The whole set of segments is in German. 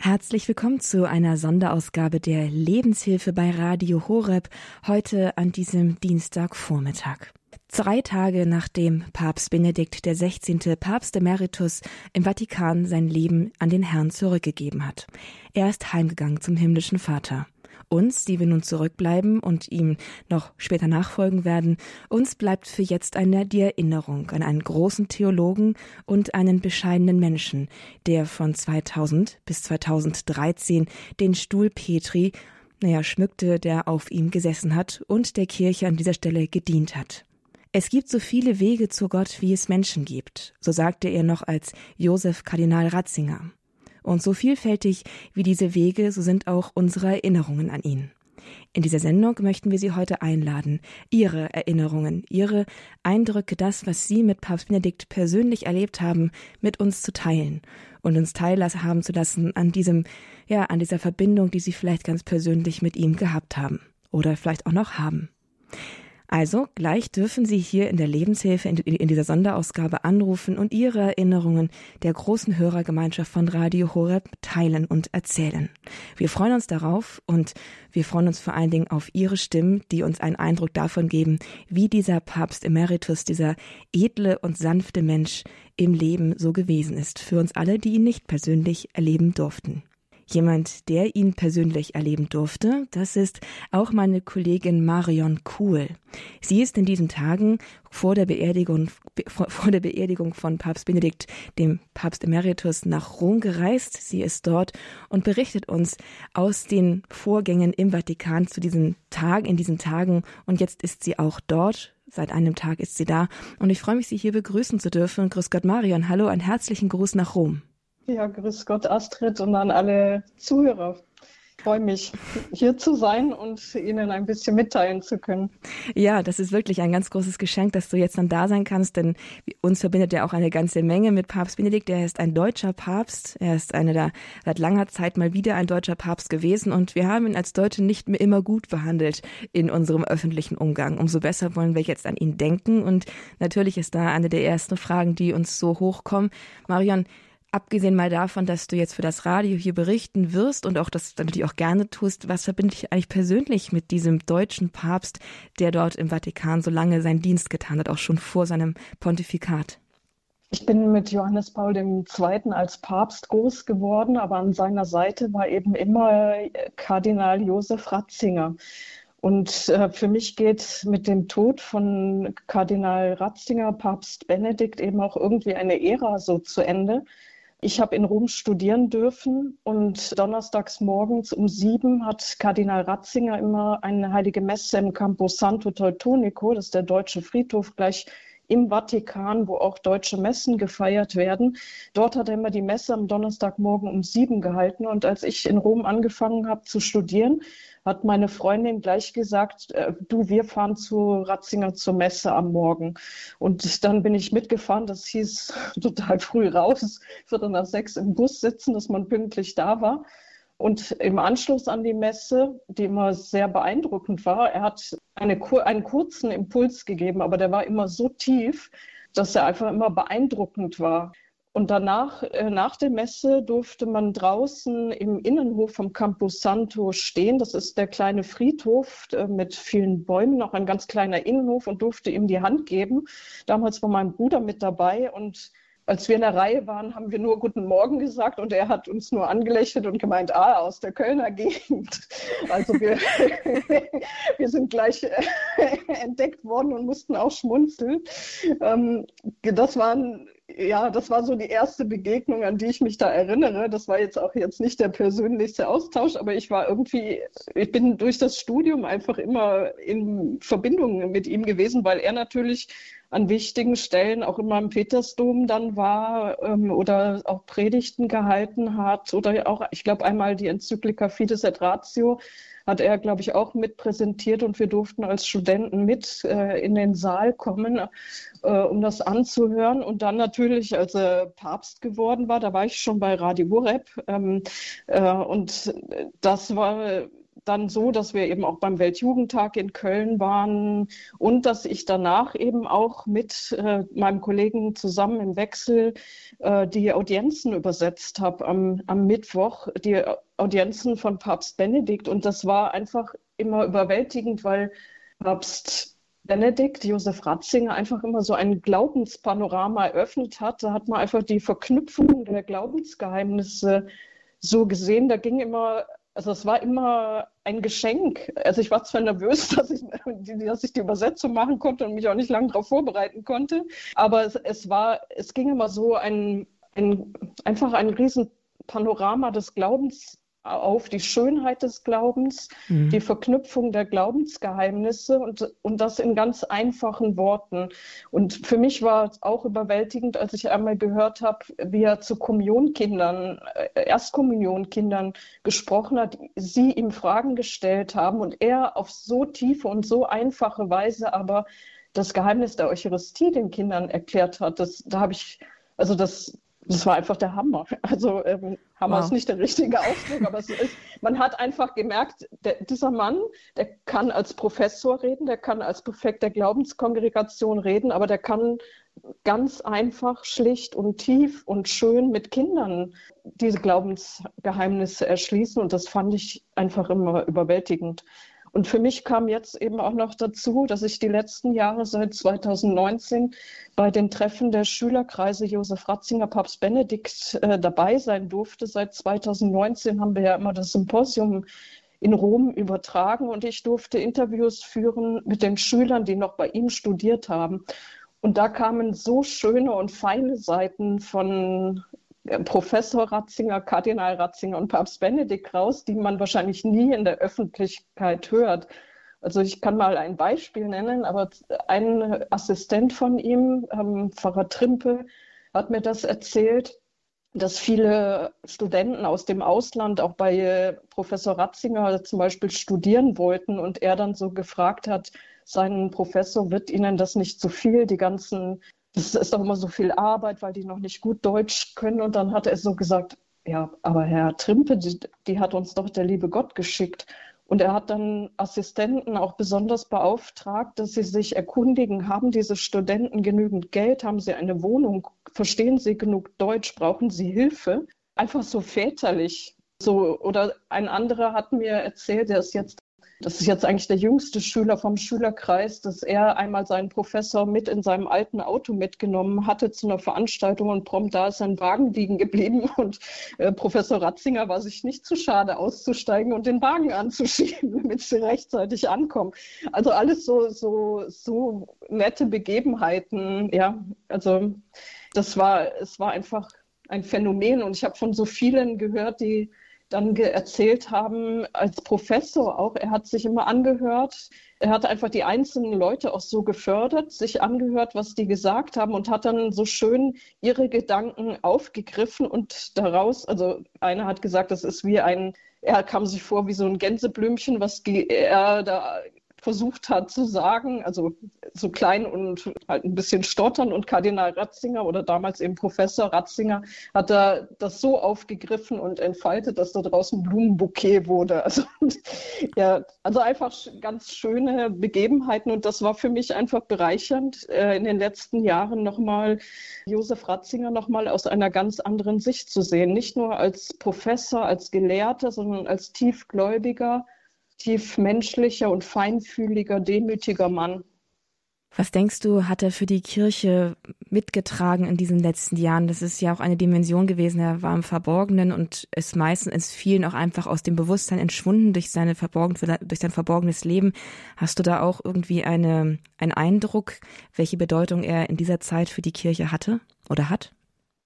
Herzlich willkommen zu einer Sonderausgabe der Lebenshilfe bei Radio Horeb, heute an diesem Dienstagvormittag. Drei Tage nachdem Papst Benedikt XVI. Papst Emeritus im Vatikan sein Leben an den Herrn zurückgegeben hat. Er ist heimgegangen zum himmlischen Vater. Uns, die wir nun zurückbleiben und ihm noch später nachfolgen werden, uns bleibt für jetzt eine die Erinnerung an einen großen Theologen und einen bescheidenen Menschen, der von 2000 bis 2013 den Stuhl Petri naja, schmückte, der auf ihm gesessen hat und der Kirche an dieser Stelle gedient hat. Es gibt so viele Wege zu Gott, wie es Menschen gibt, so sagte er noch als Josef Kardinal Ratzinger. Und so vielfältig wie diese Wege, so sind auch unsere Erinnerungen an ihn. In dieser Sendung möchten wir Sie heute einladen, Ihre Erinnerungen, Ihre Eindrücke, das, was Sie mit Papst Benedikt persönlich erlebt haben, mit uns zu teilen und uns teilhaben zu lassen an diesem, ja, an dieser Verbindung, die Sie vielleicht ganz persönlich mit ihm gehabt haben oder vielleicht auch noch haben. Also gleich dürfen Sie hier in der Lebenshilfe in, dieser Sonderausgabe anrufen und Ihre Erinnerungen der großen Hörergemeinschaft von Radio Horeb teilen und erzählen. Wir freuen uns darauf und wir freuen uns vor allen Dingen auf Ihre Stimmen, die uns einen Eindruck davon geben, wie dieser Papst Emeritus, dieser edle und sanfte Mensch im Leben so gewesen ist, für uns alle, die ihn nicht persönlich erleben durften. Jemand, der ihn persönlich erleben durfte, das ist auch meine Kollegin Marion Kuhl. Sie ist in diesen Tagen vor der Beerdigung, vor der Beerdigung von Papst Benedikt, dem Papst Emeritus, nach Rom gereist. Sie ist dort und berichtet uns aus den Vorgängen im Vatikan zu diesen Tagen, in diesen Tagen. Und jetzt ist sie auch dort. Seit einem Tag ist sie da. Und ich freue mich, Sie hier begrüßen zu dürfen. Grüß Gott, Marion. Hallo, einen herzlichen Gruß nach Rom. Ja, grüß Gott, Astrid und an alle Zuhörer. Ich freue mich, hier zu sein und Ihnen ein bisschen mitteilen zu können. Ja, das ist wirklich ein ganz großes Geschenk, dass du jetzt dann da sein kannst, denn uns verbindet ja auch eine ganze Menge mit Papst Benedikt. Er ist ein deutscher Papst. Er ist einer der seit langer Zeit mal wieder ein deutscher Papst gewesen und wir haben ihn als Deutsche nicht mehr immer gut behandelt in unserem öffentlichen Umgang. Umso besser wollen wir jetzt an ihn denken und natürlich ist da eine der ersten Fragen, die uns so hochkommen. Marion, Abgesehen mal davon, dass du jetzt für das Radio hier berichten wirst und auch das natürlich auch gerne tust, was verbinde ich eigentlich persönlich mit diesem deutschen Papst, der dort im Vatikan so lange seinen Dienst getan hat, auch schon vor seinem Pontifikat? Ich bin mit Johannes Paul II. als Papst groß geworden, aber an seiner Seite war eben immer Kardinal Josef Ratzinger. Und äh, für mich geht mit dem Tod von Kardinal Ratzinger, Papst Benedikt, eben auch irgendwie eine Ära so zu Ende. Ich habe in Rom studieren dürfen und donnerstags morgens um sieben hat Kardinal Ratzinger immer eine heilige Messe im Campo Santo Teutonico, das ist der deutsche Friedhof gleich im Vatikan, wo auch deutsche Messen gefeiert werden. Dort hat er immer die Messe am Donnerstagmorgen um sieben gehalten. Und als ich in Rom angefangen habe zu studieren, hat meine Freundin gleich gesagt, äh, du, wir fahren zu Ratzinger zur Messe am Morgen. Und dann bin ich mitgefahren, das hieß total früh raus, Viertel nach sechs im Bus sitzen, dass man pünktlich da war. Und im Anschluss an die Messe, die immer sehr beeindruckend war, er hat eine, einen kurzen Impuls gegeben, aber der war immer so tief, dass er einfach immer beeindruckend war. Und danach, äh, nach der Messe, durfte man draußen im Innenhof vom Campus Santo stehen. Das ist der kleine Friedhof äh, mit vielen Bäumen, auch ein ganz kleiner Innenhof und durfte ihm die Hand geben. Damals war mein Bruder mit dabei und als wir in der Reihe waren, haben wir nur Guten Morgen gesagt und er hat uns nur angelächelt und gemeint, ah, aus der Kölner Gegend. Also wir, wir sind gleich äh, entdeckt worden und mussten auch schmunzeln. Ähm, das waren ja, das war so die erste Begegnung, an die ich mich da erinnere. Das war jetzt auch jetzt nicht der persönlichste Austausch, aber ich war irgendwie, ich bin durch das Studium einfach immer in Verbindung mit ihm gewesen, weil er natürlich an wichtigen Stellen auch immer im Petersdom dann war ähm, oder auch Predigten gehalten hat oder auch, ich glaube, einmal die Enzyklika Fides et Ratio hat er, glaube ich, auch mit präsentiert und wir durften als Studenten mit äh, in den Saal kommen, äh, um das anzuhören. Und dann natürlich, als er Papst geworden war, da war ich schon bei Radio Horeb ähm, äh, und das war dann so, dass wir eben auch beim Weltjugendtag in Köln waren und dass ich danach eben auch mit äh, meinem Kollegen zusammen im Wechsel äh, die Audienzen übersetzt habe am, am Mittwoch, die Audienzen von Papst Benedikt. Und das war einfach immer überwältigend, weil Papst Benedikt, Josef Ratzinger, einfach immer so ein Glaubenspanorama eröffnet hat. Da hat man einfach die Verknüpfung der Glaubensgeheimnisse so gesehen. Da ging immer, also es war immer ein Geschenk. Also ich war zwar nervös, dass ich, dass ich die Übersetzung machen konnte und mich auch nicht lange darauf vorbereiten konnte, aber es, es war, es ging immer so ein, ein einfach ein Riesenpanorama des Glaubens auf die Schönheit des Glaubens, mhm. die Verknüpfung der Glaubensgeheimnisse und, und das in ganz einfachen Worten. Und für mich war es auch überwältigend, als ich einmal gehört habe, wie er zu Kommunionkindern, äh, Erstkommunionkindern gesprochen hat, sie ihm Fragen gestellt haben und er auf so tiefe und so einfache Weise aber das Geheimnis der Eucharistie den Kindern erklärt hat. Das, da habe ich, also das, das war einfach der Hammer. Also ähm, Hammer wow. ist nicht der richtige Ausdruck, aber ist, man hat einfach gemerkt, der, dieser Mann, der kann als Professor reden, der kann als Präfekt der Glaubenskongregation reden, aber der kann ganz einfach, schlicht und tief und schön mit Kindern diese Glaubensgeheimnisse erschließen. Und das fand ich einfach immer überwältigend. Und für mich kam jetzt eben auch noch dazu, dass ich die letzten Jahre seit 2019 bei den Treffen der Schülerkreise Josef Ratzinger, Papst Benedikt äh, dabei sein durfte. Seit 2019 haben wir ja immer das Symposium in Rom übertragen und ich durfte Interviews führen mit den Schülern, die noch bei ihm studiert haben. Und da kamen so schöne und feine Seiten von Professor Ratzinger, Kardinal Ratzinger und Papst Benedikt raus, die man wahrscheinlich nie in der Öffentlichkeit hört. Also ich kann mal ein Beispiel nennen, aber ein Assistent von ihm, ähm, Pfarrer Trimpe, hat mir das erzählt, dass viele Studenten aus dem Ausland auch bei äh, Professor Ratzinger zum Beispiel studieren wollten und er dann so gefragt hat, seinen Professor, wird Ihnen das nicht zu viel, die ganzen das ist doch immer so viel Arbeit, weil die noch nicht gut Deutsch können. Und dann hat er so gesagt, ja, aber Herr Trimpe, die, die hat uns doch der liebe Gott geschickt. Und er hat dann Assistenten auch besonders beauftragt, dass sie sich erkundigen, haben diese Studenten genügend Geld, haben sie eine Wohnung, verstehen sie genug Deutsch, brauchen sie Hilfe? Einfach so väterlich. So, oder ein anderer hat mir erzählt, der ist jetzt das ist jetzt eigentlich der jüngste Schüler vom Schülerkreis, dass er einmal seinen Professor mit in seinem alten Auto mitgenommen hatte zu einer Veranstaltung und prompt da ist sein Wagen liegen geblieben und äh, Professor Ratzinger war sich nicht zu schade auszusteigen und den Wagen anzuschieben, damit sie rechtzeitig ankommen. Also alles so, so, so nette Begebenheiten, ja. Also das war, es war einfach ein Phänomen und ich habe von so vielen gehört, die dann erzählt haben, als Professor auch, er hat sich immer angehört, er hat einfach die einzelnen Leute auch so gefördert, sich angehört, was die gesagt haben und hat dann so schön ihre Gedanken aufgegriffen und daraus, also einer hat gesagt, das ist wie ein, er kam sich vor wie so ein Gänseblümchen, was er da versucht hat zu sagen, also so klein und halt ein bisschen stottern. Und Kardinal Ratzinger oder damals eben Professor Ratzinger hat da das so aufgegriffen und entfaltet, dass da draußen Blumenbouquet wurde. Also, ja, also einfach ganz schöne Begebenheiten und das war für mich einfach bereichernd, äh, in den letzten Jahren nochmal Josef Ratzinger nochmal aus einer ganz anderen Sicht zu sehen. Nicht nur als Professor, als Gelehrter, sondern als tiefgläubiger tief menschlicher und feinfühliger, demütiger Mann. Was denkst du, hat er für die Kirche mitgetragen in diesen letzten Jahren? Das ist ja auch eine Dimension gewesen. Er war im Verborgenen und ist meistens ist vielen auch einfach aus dem Bewusstsein entschwunden durch seine verborgen, durch sein verborgenes Leben. Hast du da auch irgendwie eine, einen Eindruck, welche Bedeutung er in dieser Zeit für die Kirche hatte oder hat?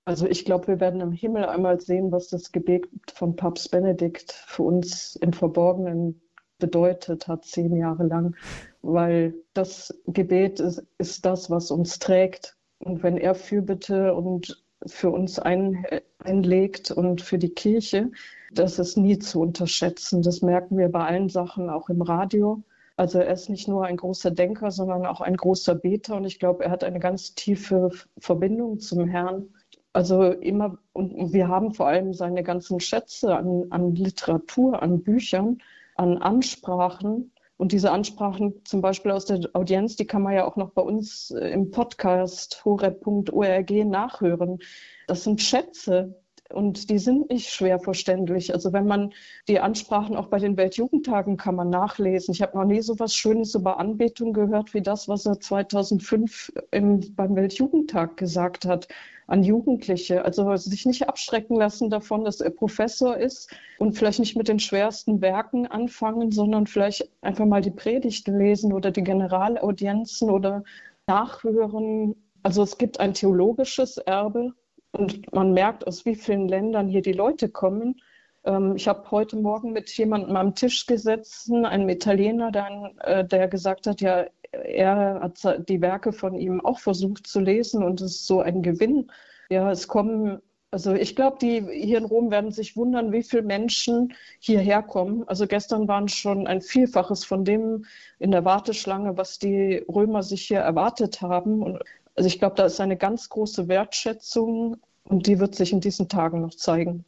Also ich glaube, wir werden im Himmel einmal sehen, was das Gebet von Papst Benedikt für uns im Verborgenen bedeutet hat, zehn Jahre lang, weil das Gebet ist, ist das, was uns trägt. Und wenn er Fürbitte und für uns ein, einlegt und für die Kirche, das ist nie zu unterschätzen. Das merken wir bei allen Sachen, auch im Radio. Also er ist nicht nur ein großer Denker, sondern auch ein großer Beter und ich glaube, er hat eine ganz tiefe Verbindung zum Herrn. Also immer, und wir haben vor allem seine ganzen Schätze an, an Literatur, an Büchern, an Ansprachen. Und diese Ansprachen zum Beispiel aus der Audienz, die kann man ja auch noch bei uns äh, im Podcast horeb.org nachhören. Das sind Schätze, und die sind nicht schwer verständlich. Also wenn man die Ansprachen auch bei den Weltjugendtagen kann man nachlesen. Ich habe noch nie so was Schönes über Anbetung gehört wie das, was er 2005 im, beim Weltjugendtag gesagt hat an Jugendliche. Also sich nicht abschrecken lassen davon, dass er Professor ist und vielleicht nicht mit den schwersten Werken anfangen, sondern vielleicht einfach mal die Predigten lesen oder die Generalaudienzen oder nachhören. Also es gibt ein theologisches Erbe und man merkt, aus wie vielen Ländern hier die Leute kommen. Ähm, ich habe heute Morgen mit jemandem am Tisch gesessen, einem Italiener, der, äh, der gesagt hat, ja, er hat die Werke von ihm auch versucht zu lesen und es ist so ein Gewinn. Ja, es kommen, also ich glaube, die hier in Rom werden sich wundern, wie viele Menschen hierher kommen. Also gestern waren schon ein Vielfaches von dem in der Warteschlange, was die Römer sich hier erwartet haben. Und also ich glaube, da ist eine ganz große Wertschätzung und die wird sich in diesen Tagen noch zeigen.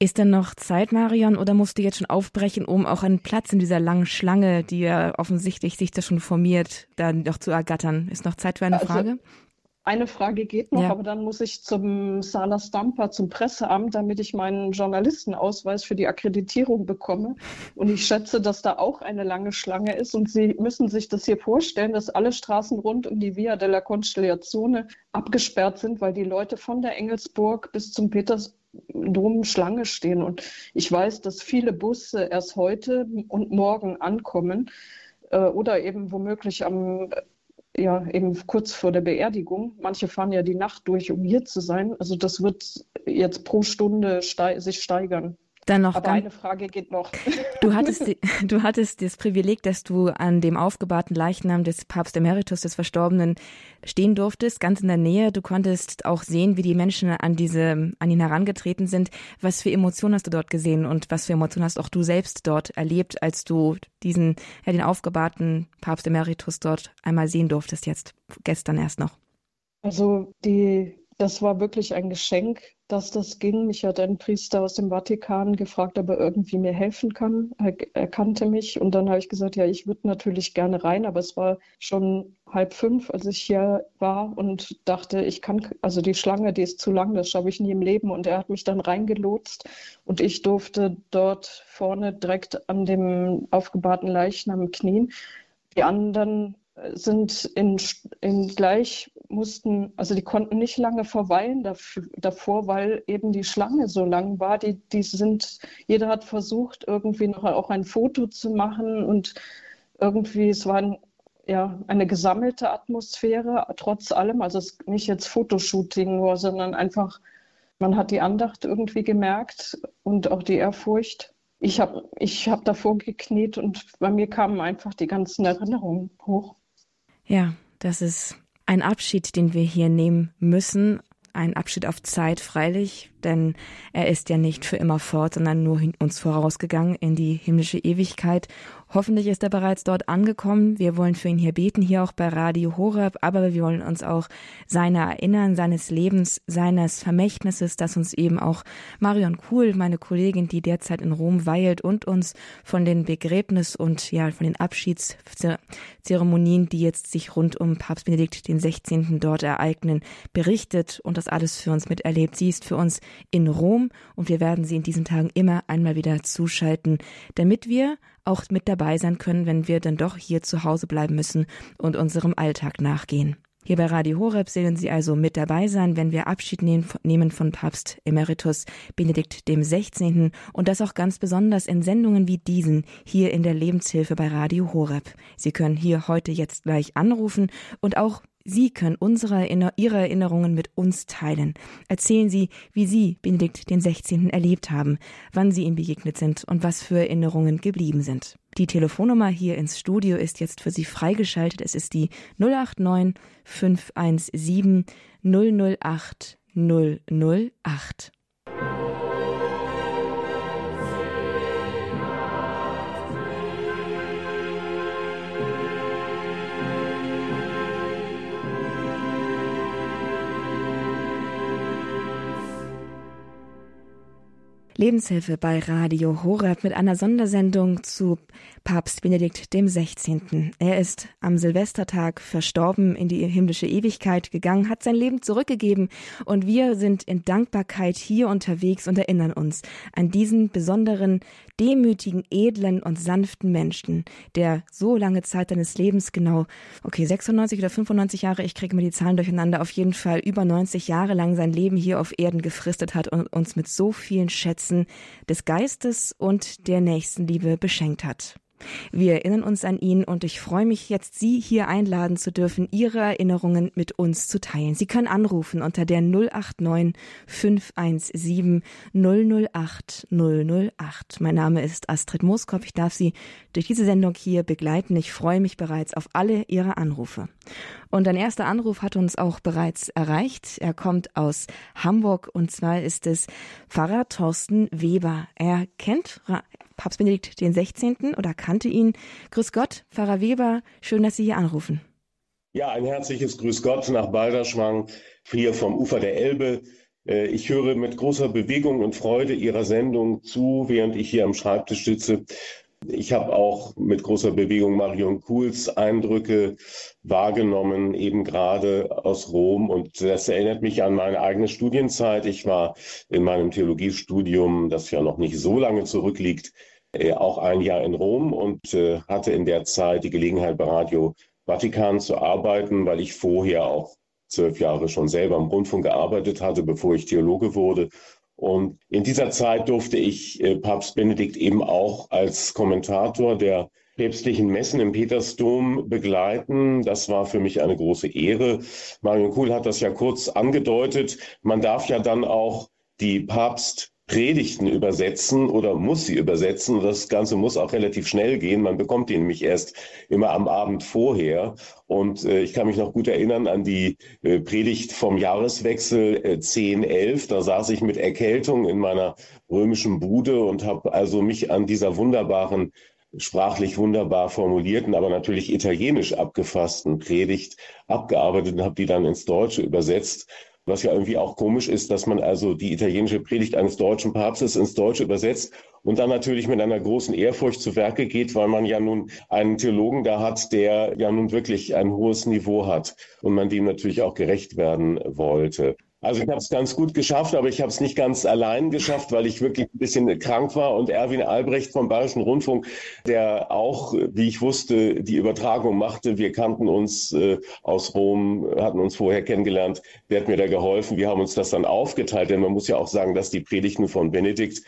Ist denn noch Zeit, Marion, oder musst du jetzt schon aufbrechen, um auch einen Platz in dieser langen Schlange, die ja offensichtlich sich da schon formiert, dann noch zu ergattern? Ist noch Zeit für eine also, Frage? Eine Frage geht noch, ja. aber dann muss ich zum Sala Stampa, zum Presseamt, damit ich meinen Journalistenausweis für die Akkreditierung bekomme. Und ich schätze, dass da auch eine lange Schlange ist. Und Sie müssen sich das hier vorstellen, dass alle Straßen rund um die Via della Constellazione abgesperrt sind, weil die Leute von der Engelsburg bis zum Petersdom Schlange stehen. Und ich weiß, dass viele Busse erst heute und morgen ankommen äh, oder eben womöglich am ja eben kurz vor der Beerdigung. Manche fahren ja die Nacht durch, um hier zu sein. Also das wird jetzt pro Stunde stei sich steigern. Dann noch Aber eine Frage geht noch. Du hattest, du hattest das Privileg, dass du an dem aufgebahrten Leichnam des Papst Emeritus, des Verstorbenen, stehen durftest, ganz in der Nähe. Du konntest auch sehen, wie die Menschen an diese, an ihn herangetreten sind. Was für Emotionen hast du dort gesehen und was für Emotionen hast auch du selbst dort erlebt, als du diesen, ja, den aufgebahrten Papst Emeritus dort einmal sehen durftest jetzt, gestern erst noch? Also die, das war wirklich ein Geschenk, dass das ging. Mich hat ein Priester aus dem Vatikan gefragt, ob er irgendwie mir helfen kann. Er, er kannte mich und dann habe ich gesagt, ja, ich würde natürlich gerne rein, aber es war schon halb fünf, als ich hier war und dachte, ich kann, also die Schlange, die ist zu lang, das schaffe ich nie im Leben. Und er hat mich dann reingelotst und ich durfte dort vorne direkt an dem aufgebahrten Leichnam knien. Die anderen sind in, in gleich mussten, also die konnten nicht lange verweilen dafür, davor, weil eben die Schlange so lang war. Die, die sind, jeder hat versucht, irgendwie noch auch ein Foto zu machen und irgendwie, es war ein, ja, eine gesammelte Atmosphäre, trotz allem. Also es nicht jetzt Fotoshooting nur, sondern einfach, man hat die Andacht irgendwie gemerkt und auch die Ehrfurcht. Ich habe ich hab davor gekniet und bei mir kamen einfach die ganzen Erinnerungen hoch. Ja, das ist ein Abschied, den wir hier nehmen müssen. Ein Abschied auf Zeit, freilich, denn er ist ja nicht für immer fort, sondern nur uns vorausgegangen in die himmlische Ewigkeit. Hoffentlich ist er bereits dort angekommen. Wir wollen für ihn hier beten, hier auch bei Radio Horeb, aber wir wollen uns auch seiner erinnern, seines Lebens, seines Vermächtnisses, das uns eben auch Marion Kuhl, meine Kollegin, die derzeit in Rom weilt und uns von den Begräbnis und ja, von den Abschiedszeremonien, die jetzt sich rund um Papst Benedikt den 16. dort ereignen, berichtet und das alles für uns miterlebt. Sie ist für uns in Rom und wir werden sie in diesen Tagen immer einmal wieder zuschalten, damit wir auch mit dabei sein können, wenn wir dann doch hier zu Hause bleiben müssen und unserem Alltag nachgehen. Hier bei Radio Horeb sehen Sie also mit dabei sein, wenn wir Abschied nehmen von Papst Emeritus Benedikt dem 16. und das auch ganz besonders in Sendungen wie diesen hier in der Lebenshilfe bei Radio Horeb. Sie können hier heute jetzt gleich anrufen und auch Sie können unsere, Ihre Erinnerungen mit uns teilen. Erzählen Sie, wie Sie Benedikt den 16. erlebt haben, wann Sie ihm begegnet sind und was für Erinnerungen geblieben sind. Die Telefonnummer hier ins Studio ist jetzt für Sie freigeschaltet. Es ist die 089 517 008 008. Lebenshilfe bei Radio Horeb mit einer Sondersendung zu Papst Benedikt dem 16. Er ist am Silvestertag verstorben, in die himmlische Ewigkeit gegangen, hat sein Leben zurückgegeben und wir sind in Dankbarkeit hier unterwegs und erinnern uns an diesen besonderen, demütigen, edlen und sanften Menschen, der so lange Zeit seines Lebens genau, okay, 96 oder 95 Jahre, ich kriege mir die Zahlen durcheinander, auf jeden Fall über 90 Jahre lang sein Leben hier auf Erden gefristet hat und uns mit so vielen Schätzen des Geistes und der Nächstenliebe beschenkt hat. Wir erinnern uns an ihn und ich freue mich jetzt, Sie hier einladen zu dürfen, Ihre Erinnerungen mit uns zu teilen. Sie können anrufen unter der 089 517 008 008. Mein Name ist Astrid Moskop. Ich darf Sie durch diese Sendung hier begleiten. Ich freue mich bereits auf alle Ihre Anrufe. Und ein erster Anruf hat uns auch bereits erreicht. Er kommt aus Hamburg und zwar ist es Pfarrer Thorsten Weber. Er kennt Papst Benedikt den 16. oder kannte ihn. Grüß Gott, Pfarrer Weber, schön, dass Sie hier anrufen. Ja, ein herzliches Grüß Gott nach Balderschwang, hier vom Ufer der Elbe. Äh, ich höre mit großer Bewegung und Freude Ihrer Sendung zu, während ich hier am Schreibtisch sitze. Ich habe auch mit großer Bewegung Marion Kuhls Eindrücke wahrgenommen, eben gerade aus Rom. Und das erinnert mich an meine eigene Studienzeit. Ich war in meinem Theologiestudium, das ja noch nicht so lange zurückliegt, äh, auch ein Jahr in Rom und äh, hatte in der Zeit die Gelegenheit, bei Radio Vatikan zu arbeiten, weil ich vorher auch zwölf Jahre schon selber im Rundfunk gearbeitet hatte, bevor ich Theologe wurde und in dieser Zeit durfte ich äh, Papst Benedikt eben auch als Kommentator der päpstlichen Messen im Petersdom begleiten. Das war für mich eine große Ehre. Marion Kuhl hat das ja kurz angedeutet. Man darf ja dann auch die Papst Predigten übersetzen oder muss sie übersetzen. Das Ganze muss auch relativ schnell gehen. Man bekommt die nämlich erst immer am Abend vorher. Und äh, ich kann mich noch gut erinnern an die äh, Predigt vom Jahreswechsel äh, 10, 11. Da saß ich mit Erkältung in meiner römischen Bude und habe also mich an dieser wunderbaren sprachlich wunderbar formulierten, aber natürlich italienisch abgefassten Predigt abgearbeitet und habe die dann ins Deutsche übersetzt. Was ja irgendwie auch komisch ist, dass man also die italienische Predigt eines deutschen Papstes ins Deutsche übersetzt und dann natürlich mit einer großen Ehrfurcht zu Werke geht, weil man ja nun einen Theologen da hat, der ja nun wirklich ein hohes Niveau hat und man dem natürlich auch gerecht werden wollte. Also ich habe es ganz gut geschafft, aber ich habe es nicht ganz allein geschafft, weil ich wirklich ein bisschen krank war. Und Erwin Albrecht vom Bayerischen Rundfunk, der auch, wie ich wusste, die Übertragung machte, wir kannten uns äh, aus Rom, hatten uns vorher kennengelernt, der hat mir da geholfen. Wir haben uns das dann aufgeteilt, denn man muss ja auch sagen, dass die Predigten von Benedikt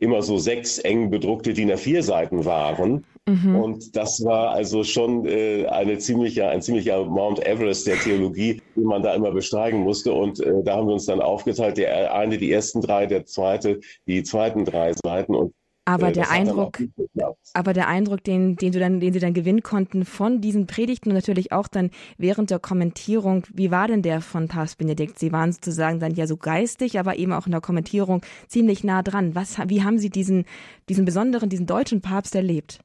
immer so sechs eng bedruckte DIN A4 Seiten waren. Mhm. Und das war also schon äh, eine ziemliche, ein ziemlicher Mount Everest der Theologie, den man da immer besteigen musste. Und äh, da haben wir uns dann aufgeteilt, der eine die ersten drei, der zweite die zweiten drei Seiten. Und aber äh, der Eindruck, aber der Eindruck, den, den du dann, den sie dann gewinnen konnten von diesen Predigten und natürlich auch dann während der Kommentierung, wie war denn der von Papst Benedikt? Sie waren sozusagen dann ja so geistig, aber eben auch in der Kommentierung ziemlich nah dran. Was, wie haben Sie diesen, diesen besonderen, diesen deutschen Papst erlebt?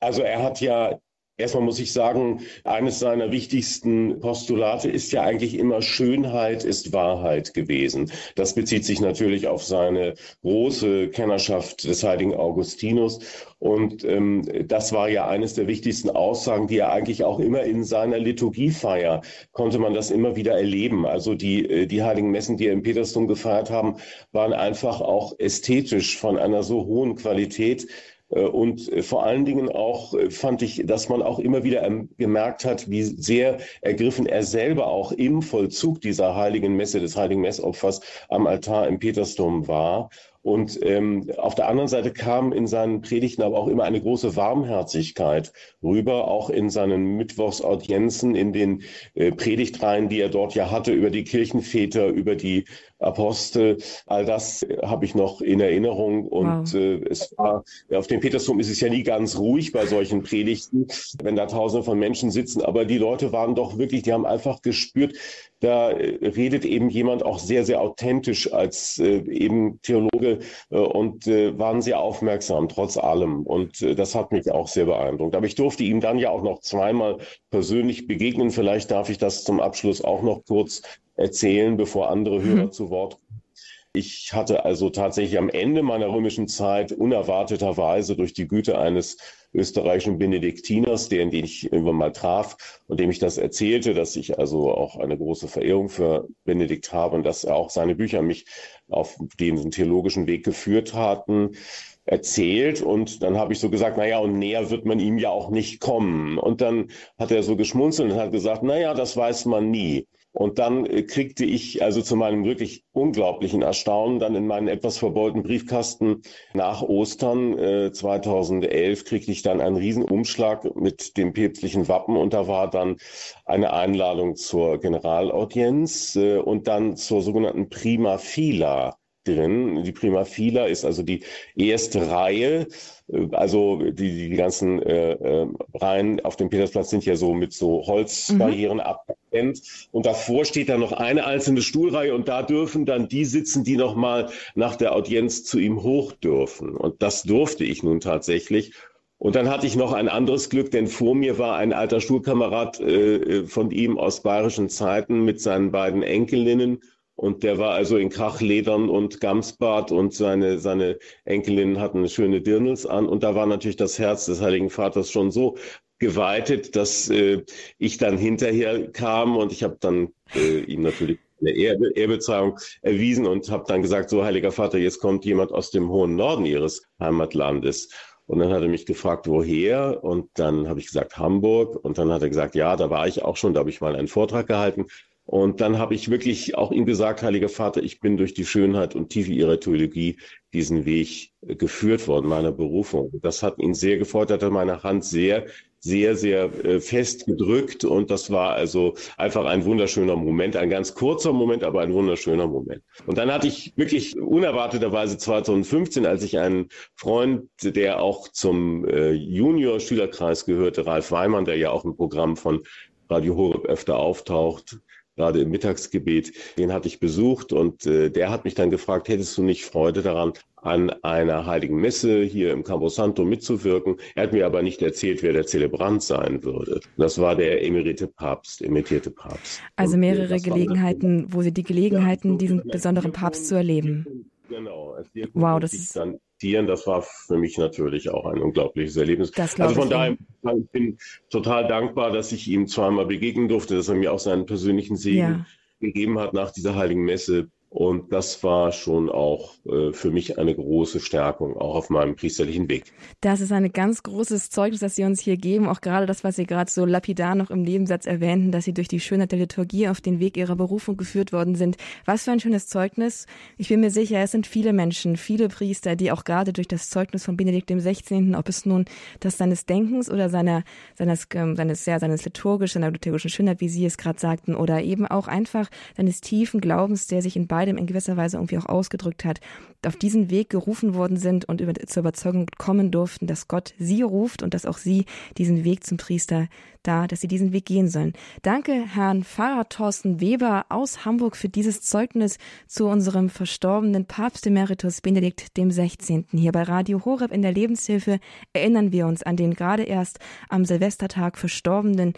Also er hat ja Erstmal muss ich sagen, eines seiner wichtigsten Postulate ist ja eigentlich immer Schönheit ist Wahrheit gewesen. Das bezieht sich natürlich auf seine große Kennerschaft des heiligen Augustinus. Und ähm, das war ja eines der wichtigsten Aussagen, die er eigentlich auch immer in seiner Liturgiefeier konnte man das immer wieder erleben. Also die, äh, die heiligen Messen, die er im Petersdom gefeiert haben, waren einfach auch ästhetisch von einer so hohen Qualität, und äh, vor allen Dingen auch äh, fand ich, dass man auch immer wieder ähm, gemerkt hat, wie sehr ergriffen er selber auch im Vollzug dieser heiligen Messe, des heiligen Messopfers am Altar im Petersdom war. Und ähm, auf der anderen Seite kam in seinen Predigten aber auch immer eine große Warmherzigkeit rüber, auch in seinen Mittwochsaudienzen, in den äh, Predigtreihen, die er dort ja hatte, über die Kirchenväter, über die Apostel. All das habe ich noch in Erinnerung. Und wow. äh, es war, auf dem Petersdom ist es ja nie ganz ruhig bei solchen Predigten, wenn da tausende von Menschen sitzen. Aber die Leute waren doch wirklich, die haben einfach gespürt, da äh, redet eben jemand auch sehr, sehr authentisch als äh, eben Theologe äh, und äh, waren sehr aufmerksam, trotz allem. Und äh, das hat mich auch sehr beeindruckt. Aber ich durfte ihm dann ja auch noch zweimal persönlich begegnen. Vielleicht darf ich das zum Abschluss auch noch kurz erzählen, bevor andere Hörer mhm. zu Wort kommen. Ich hatte also tatsächlich am Ende meiner römischen Zeit unerwarteterweise durch die Güte eines österreichischen Benediktiners, den, den ich irgendwann mal traf und dem ich das erzählte, dass ich also auch eine große Verehrung für Benedikt habe und dass er auch seine Bücher mich auf den theologischen Weg geführt hatten erzählt und dann habe ich so gesagt, naja, und näher wird man ihm ja auch nicht kommen. Und dann hat er so geschmunzelt und hat gesagt, naja, das weiß man nie. Und dann äh, kriegte ich also zu meinem wirklich unglaublichen Erstaunen dann in meinen etwas verbeulten Briefkasten nach Ostern äh, 2011 kriegte ich dann einen Riesenumschlag mit dem päpstlichen Wappen und da war dann eine Einladung zur Generalaudienz äh, und dann zur sogenannten Prima Fila drin. Die Prima Fila ist also die erste Reihe. Also die, die ganzen äh, äh, Reihen auf dem Petersplatz sind ja so mit so Holzbarrieren mhm. abgetrennt. Und davor steht dann noch eine einzelne Stuhlreihe und da dürfen dann die sitzen, die nochmal nach der Audienz zu ihm hoch dürfen. Und das durfte ich nun tatsächlich. Und dann hatte ich noch ein anderes Glück, denn vor mir war ein alter Schulkamerad äh, von ihm aus bayerischen Zeiten mit seinen beiden Enkelinnen. Und der war also in Krachledern und Gamsbart und seine, seine Enkelinnen hatten schöne Dirnels an. Und da war natürlich das Herz des Heiligen Vaters schon so geweitet, dass äh, ich dann hinterher kam und ich habe dann äh, ihm natürlich eine Erbe, Ehrbezeihung erwiesen und habe dann gesagt, so Heiliger Vater, jetzt kommt jemand aus dem hohen Norden Ihres Heimatlandes. Und dann hat er mich gefragt, woher? Und dann habe ich gesagt, Hamburg. Und dann hat er gesagt, ja, da war ich auch schon, da habe ich mal einen Vortrag gehalten. Und dann habe ich wirklich auch ihm gesagt, Heiliger Vater, ich bin durch die Schönheit und Tiefe Ihrer Theologie diesen Weg äh, geführt worden, meiner Berufung. Das hat ihn sehr gefreut, hat meine Hand sehr, sehr, sehr äh, fest gedrückt. Und das war also einfach ein wunderschöner Moment, ein ganz kurzer Moment, aber ein wunderschöner Moment. Und dann hatte ich wirklich unerwarteterweise 2015, als ich einen Freund, der auch zum äh, Junior-Schülerkreis gehörte, Ralf Weimann, der ja auch im Programm von Radio Horeb öfter auftaucht, gerade im Mittagsgebet, den hatte ich besucht und äh, der hat mich dann gefragt, hättest du nicht Freude daran, an einer heiligen Messe hier im Camposanto mitzuwirken. Er hat mir aber nicht erzählt, wer der Zelebrant sein würde. Das war der emerite Papst, emeritierte Papst. Also mehrere Gelegenheiten, wo Sie die Gelegenheiten, ja, diesen besonderen Papst zu erleben. Genau. Wow, das ist dann existieren. Das war für mich natürlich auch ein unglaubliches Erlebnis. also von daher, ich bin total dankbar, dass ich ihm zweimal begegnen durfte, dass er mir auch seinen persönlichen Segen ja. gegeben hat nach dieser heiligen Messe. Und das war schon auch äh, für mich eine große Stärkung, auch auf meinem priesterlichen Weg. Das ist ein ganz großes Zeugnis, das Sie uns hier geben. Auch gerade das, was Sie gerade so lapidar noch im Nebensatz erwähnten, dass Sie durch die Schönheit der Liturgie auf den Weg Ihrer Berufung geführt worden sind. Was für ein schönes Zeugnis. Ich bin mir sicher, es sind viele Menschen, viele Priester, die auch gerade durch das Zeugnis von Benedikt XVI., ob es nun das seines Denkens oder seiner, seines, ähm, seines, ja, seines liturgischen, seiner liturgischen Schönheit, wie Sie es gerade sagten, oder eben auch einfach seines tiefen Glaubens, der sich in beiden beidem in gewisser Weise irgendwie auch ausgedrückt hat, auf diesen Weg gerufen worden sind und über, zur Überzeugung kommen durften, dass Gott sie ruft und dass auch sie diesen Weg zum Priester da, dass sie diesen Weg gehen sollen. Danke, Herrn Pfarrer Thorsten Weber aus Hamburg für dieses Zeugnis zu unserem verstorbenen Papst Emeritus Benedikt dem 16. Hier bei Radio Horeb in der Lebenshilfe erinnern wir uns an den gerade erst am Silvestertag verstorbenen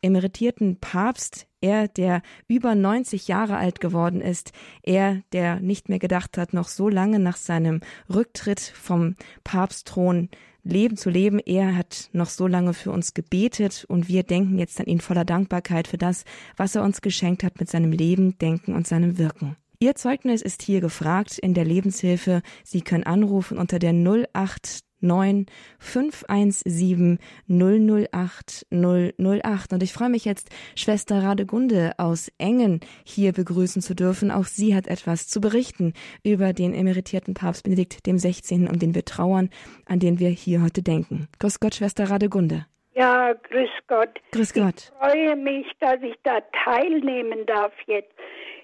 emeritierten Papst, er, der über 90 Jahre alt geworden ist, er, der nicht mehr gedacht hat, noch so lange nach seinem Rücktritt vom Papstthron Leben zu leben. Er hat noch so lange für uns gebetet und wir denken jetzt an ihn voller Dankbarkeit für das, was er uns geschenkt hat mit seinem Leben, Denken und seinem Wirken. Ihr Zeugnis ist hier gefragt in der Lebenshilfe. Sie können anrufen unter der 08 9 517 008 008. Und ich freue mich jetzt, Schwester Radegunde aus Engen hier begrüßen zu dürfen. Auch sie hat etwas zu berichten über den emeritierten Papst Benedikt dem 16., um den wir trauern, an den wir hier heute denken. Grüß Gott, Schwester Radegunde. Ja, grüß Gott. Grüß Gott. Ich freue mich, dass ich da teilnehmen darf jetzt.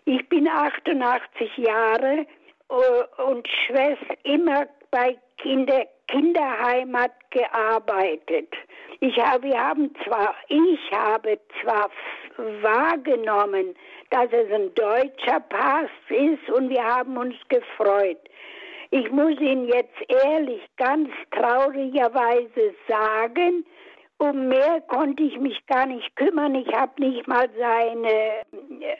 Ich bin 88 Jahre äh, und Schwester immer bei Kinder, Kinderheimat gearbeitet. Ich habe, wir haben zwar, ich habe zwar wahrgenommen, dass es ein deutscher Pass ist und wir haben uns gefreut. Ich muss Ihnen jetzt ehrlich ganz traurigerweise sagen, um mehr konnte ich mich gar nicht kümmern. Ich habe nicht mal seine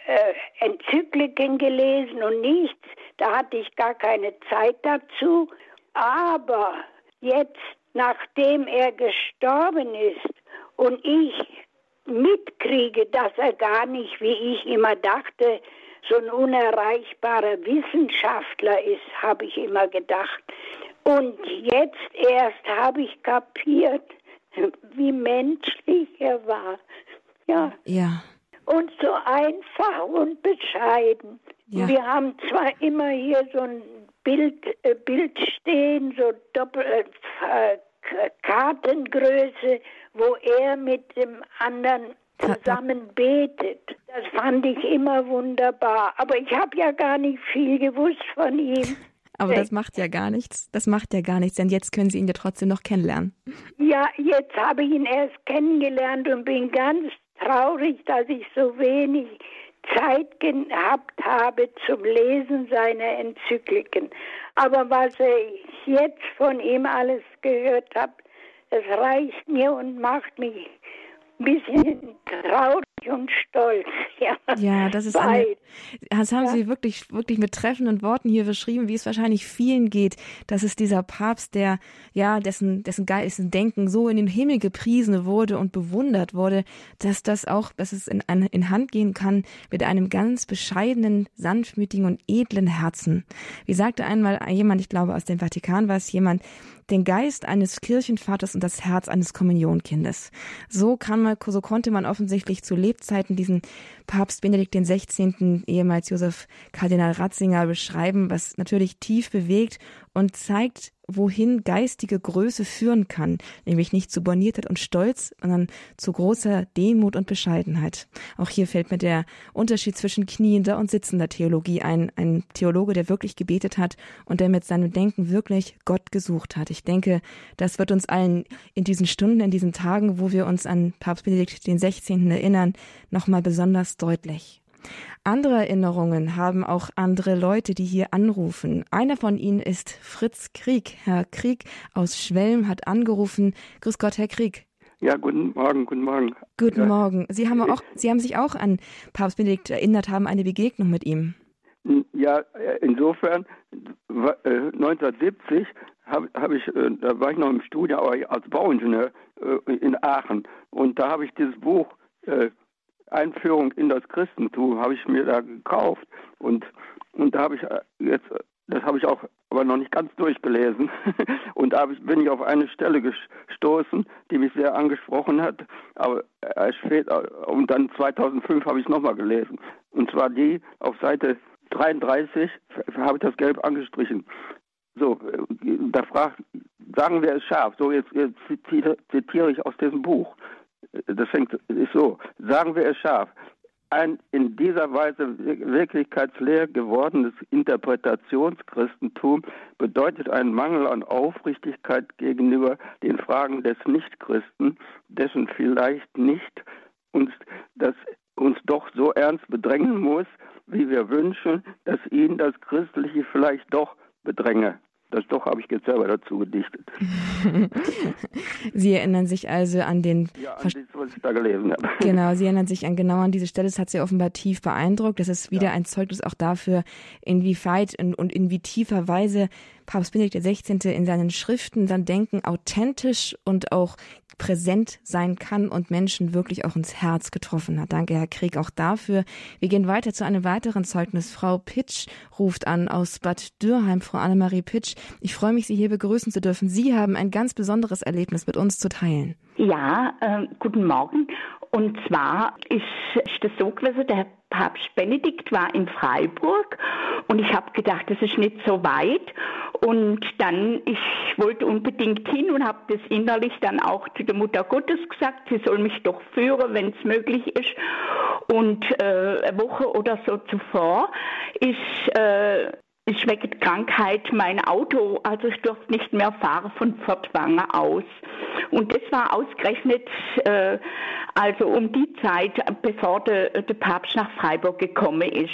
äh, Enzykliken gelesen und nichts. Da hatte ich gar keine Zeit dazu. Aber jetzt, nachdem er gestorben ist und ich mitkriege, dass er gar nicht, wie ich immer dachte, so ein unerreichbarer Wissenschaftler ist, habe ich immer gedacht. Und jetzt erst habe ich kapiert, wie menschlich er war. Ja. Ja. Und so einfach und bescheiden. Ja. Wir haben zwar immer hier so ein Bild, äh, Bild stehen, so Doppel, äh, Kartengröße, wo er mit dem anderen zusammen betet. Das fand ich immer wunderbar. Aber ich habe ja gar nicht viel gewusst von ihm. Aber das macht ja gar nichts. Das macht ja gar nichts, denn jetzt können Sie ihn ja trotzdem noch kennenlernen. Ja, jetzt habe ich ihn erst kennengelernt und bin ganz traurig, dass ich so wenig Zeit gehabt habe zum Lesen seiner Enzykliken. Aber was ich jetzt von ihm alles gehört habe, das reicht mir und macht mich ein bisschen traurig und stolz. Ja, ja das ist eine, das haben ja. Sie wirklich, wirklich mit treffenden Worten hier beschrieben, wie es wahrscheinlich vielen geht. Das ist dieser Papst, der, ja, dessen, dessen Geist, dessen Denken so in den Himmel gepriesen wurde und bewundert wurde, dass das auch, dass es in, in Hand gehen kann mit einem ganz bescheidenen, sanftmütigen und edlen Herzen. Wie sagte einmal jemand, ich glaube aus dem Vatikan war es jemand, den Geist eines Kirchenvaters und das Herz eines Kommunionkindes. So kann man, so konnte man offensichtlich zu Lebzeiten diesen Papst Benedikt XVI., ehemals Josef Kardinal Ratzinger, beschreiben, was natürlich tief bewegt und zeigt, wohin geistige Größe führen kann, nämlich nicht zu Borniertheit und Stolz, sondern zu großer Demut und Bescheidenheit. Auch hier fällt mir der Unterschied zwischen kniender und sitzender Theologie ein. Ein Theologe, der wirklich gebetet hat und der mit seinem Denken wirklich Gott gesucht hat. Ich denke, das wird uns allen in diesen Stunden, in diesen Tagen, wo wir uns an Papst Benedikt den 16. erinnern, nochmal besonders deutlich. Andere Erinnerungen haben auch andere Leute, die hier anrufen. Einer von ihnen ist Fritz Krieg. Herr Krieg aus Schwelm hat angerufen. Grüß Gott, Herr Krieg. Ja, guten Morgen, guten Morgen. Guten ja. Morgen. Sie haben auch, Sie haben sich auch an Papst Benedikt erinnert, haben eine Begegnung mit ihm. Ja, insofern 1970 habe hab ich, äh, da war ich noch im Studium als Bauingenieur äh, in Aachen und da habe ich dieses Buch äh, Einführung in das Christentum habe ich mir da gekauft. Und und da habe ich äh, jetzt das habe ich auch aber noch nicht ganz durchgelesen. Und da bin ich auf eine Stelle gestoßen, die mich sehr angesprochen hat, aber erst später und dann 2005 habe ich es nochmal gelesen. Und zwar die auf Seite 33 habe ich das gelb angestrichen. So, da fragt, sagen wir es scharf, so jetzt, jetzt zitiere ich aus diesem Buch das fängt, ist so, sagen wir es scharf, ein in dieser Weise wirklichkeitsleer gewordenes Interpretationschristentum bedeutet einen Mangel an Aufrichtigkeit gegenüber den Fragen des Nichtchristen, dessen vielleicht nicht uns das uns doch so ernst bedrängen muss, wie wir wünschen, dass ihn das Christliche vielleicht doch bedränge. Das doch habe ich jetzt selber dazu gedichtet. Sie erinnern sich also an den. Ja, an das, was ich da gelesen habe. Genau, Sie erinnern sich an genau an diese Stelle. Das hat Sie offenbar tief beeindruckt. Das ist wieder ja. ein Zeugnis auch dafür, inwieweit und in wie tiefer Weise Papst Benedikt XVI. in seinen Schriften sein Denken authentisch und auch präsent sein kann und Menschen wirklich auch ins Herz getroffen hat. Danke, Herr Krieg, auch dafür. Wir gehen weiter zu einem weiteren Zeugnis. Frau Pitsch ruft an aus Bad Dürheim. Frau Annemarie Pitsch, ich freue mich, Sie hier begrüßen zu dürfen. Sie haben ein ganz besonderes Erlebnis mit uns zu teilen. Ja, äh, guten Morgen. Und zwar ist, das so gewesen, der Papst Benedikt war in Freiburg und ich habe gedacht, das ist nicht so weit. Und dann, ich wollte unbedingt hin und habe das innerlich dann auch zu der Mutter Gottes gesagt, sie soll mich doch führen, wenn es möglich ist. Und äh, eine Woche oder so zuvor ist äh, ich wegen Krankheit mein Auto, also ich durfte nicht mehr fahren von Fortwanger aus. Und das war ausgerechnet äh, also um die Zeit, bevor der, der Papst nach Freiburg gekommen ist.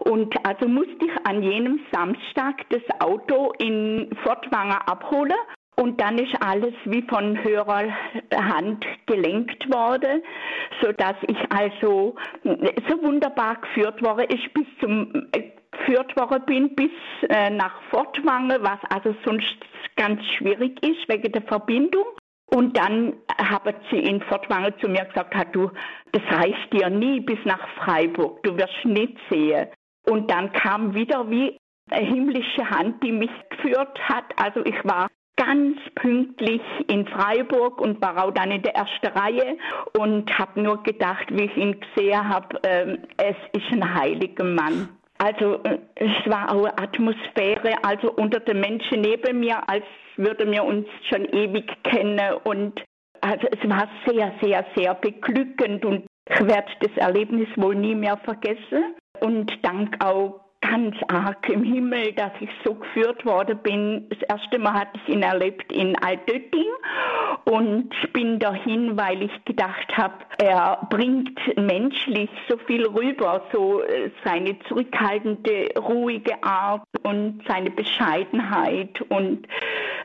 Und also musste ich an jenem Samstag das Auto in Fortwanger abholen und dann ist alles wie von höherer Hand gelenkt worden, so dass ich also so wunderbar geführt worden ist bis zum geführt worden bin bis äh, nach Fortwange, was also sonst ganz schwierig ist wegen der Verbindung. Und dann haben sie in Fortwange zu mir gesagt, hat du, das reicht dir nie bis nach Freiburg, du wirst nicht sehen. Und dann kam wieder wie eine himmlische Hand, die mich geführt hat. Also ich war ganz pünktlich in Freiburg und war auch dann in der ersten Reihe und habe nur gedacht, wie ich ihn gesehen habe, äh, es ist ein heiliger Mann. Also äh, es war auch eine Atmosphäre, also unter den Menschen neben mir, als würden wir uns schon ewig kennen und also es war sehr, sehr, sehr beglückend und ich werde das Erlebnis wohl nie mehr vergessen. Und dank auch ganz arg im Himmel, dass ich so geführt worden bin. Das erste Mal hatte ich ihn erlebt in Altötting und bin dahin, weil ich gedacht habe, er bringt menschlich so viel rüber, so äh, seine zurückhaltende, ruhige Art und seine Bescheidenheit und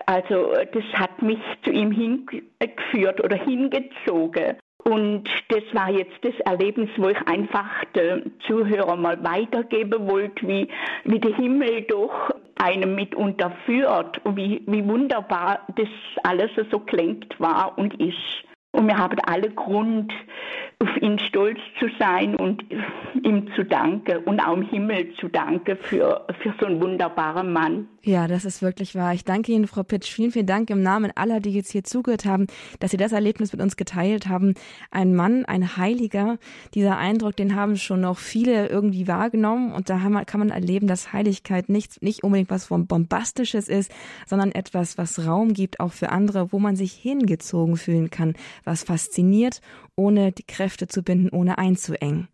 also das hat mich zu ihm hingeführt oder hingezogen. Und das war jetzt das Erlebnis, wo ich einfach den Zuhörer mal weitergeben wollte, wie, wie der Himmel doch einem mitunter führt und wie, wie wunderbar das alles so klingt war und ist. Und wir haben alle Grund, auf ihn stolz zu sein und ihm zu danken und auch im Himmel zu danken für, für so einen wunderbaren Mann. Ja, das ist wirklich wahr. Ich danke Ihnen, Frau Pitsch. Vielen, vielen Dank im Namen aller, die jetzt hier zugehört haben, dass Sie das Erlebnis mit uns geteilt haben. Ein Mann, ein Heiliger. Dieser Eindruck, den haben schon noch viele irgendwie wahrgenommen. Und da kann man erleben, dass Heiligkeit nicht, nicht unbedingt was Bombastisches ist, sondern etwas, was Raum gibt, auch für andere, wo man sich hingezogen fühlen kann, was fasziniert, ohne die Kräfte zu binden, ohne einzuengen.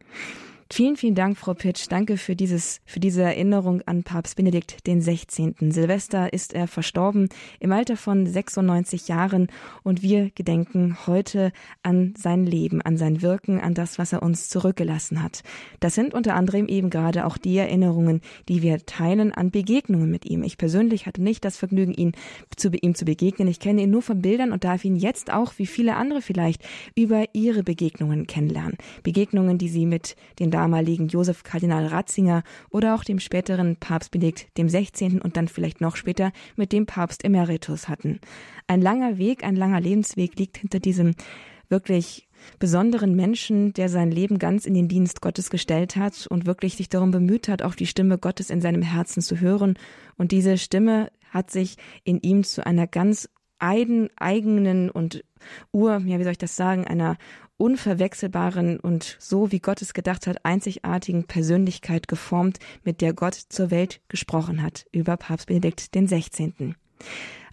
Vielen, vielen Dank, Frau Pitsch. Danke für dieses, für diese Erinnerung an Papst Benedikt den 16. Silvester ist er verstorben im Alter von 96 Jahren und wir gedenken heute an sein Leben, an sein Wirken, an das, was er uns zurückgelassen hat. Das sind unter anderem eben gerade auch die Erinnerungen, die wir teilen an Begegnungen mit ihm. Ich persönlich hatte nicht das Vergnügen, ihn zu, ihm zu begegnen. Ich kenne ihn nur von Bildern und darf ihn jetzt auch, wie viele andere vielleicht, über ihre Begegnungen kennenlernen. Begegnungen, die sie mit den damaligen Josef Kardinal Ratzinger oder auch dem späteren Papst Benedikt dem 16. und dann vielleicht noch später mit dem Papst Emeritus hatten. Ein langer Weg, ein langer Lebensweg liegt hinter diesem wirklich besonderen Menschen, der sein Leben ganz in den Dienst Gottes gestellt hat und wirklich sich darum bemüht hat, auch die Stimme Gottes in seinem Herzen zu hören. Und diese Stimme hat sich in ihm zu einer ganz eigenen und ur, ja, wie soll ich das sagen, einer unverwechselbaren und so wie Gott es gedacht hat, einzigartigen Persönlichkeit geformt, mit der Gott zur Welt gesprochen hat, über Papst Benedikt 16.